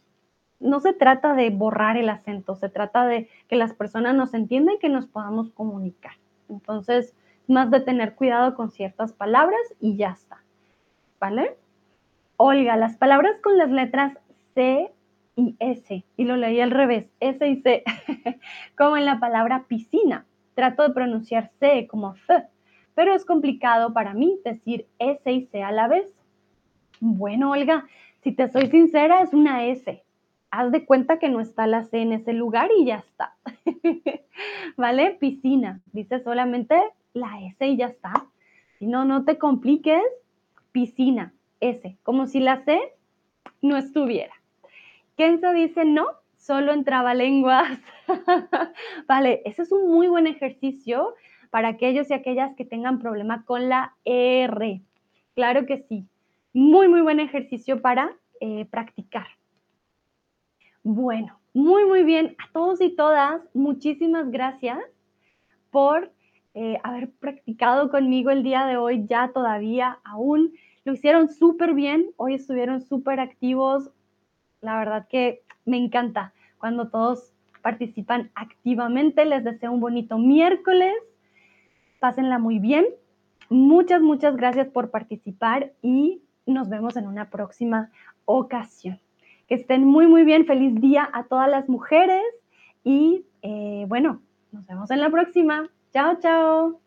no se trata de borrar el acento, se trata de que las personas nos entiendan y que nos podamos comunicar. Entonces, más de tener cuidado con ciertas palabras y ya está. ¿Vale? Olga, las palabras con las letras C y S, y lo leí al revés, S y C, como en la palabra piscina. Trato de pronunciar C como F, pero es complicado para mí decir S y C a la vez. Bueno, Olga, si te soy sincera, es una S. Haz de cuenta que no está la C en ese lugar y ya está. ¿Vale? Piscina. Dice solamente la S y ya está. Si no, no te compliques. Piscina, S. Como si la C no estuviera. Kenza dice no, solo entraba lenguas. vale, ese es un muy buen ejercicio para aquellos y aquellas que tengan problema con la R. Claro que sí. Muy, muy buen ejercicio para eh, practicar. Bueno, muy, muy bien. A todos y todas, muchísimas gracias por eh, haber practicado conmigo el día de hoy, ya todavía, aún. Lo hicieron súper bien, hoy estuvieron súper activos. La verdad que me encanta cuando todos participan activamente. Les deseo un bonito miércoles pásenla muy bien. Muchas, muchas gracias por participar y nos vemos en una próxima ocasión. Que estén muy, muy bien. Feliz día a todas las mujeres y eh, bueno, nos vemos en la próxima. Chao, chao.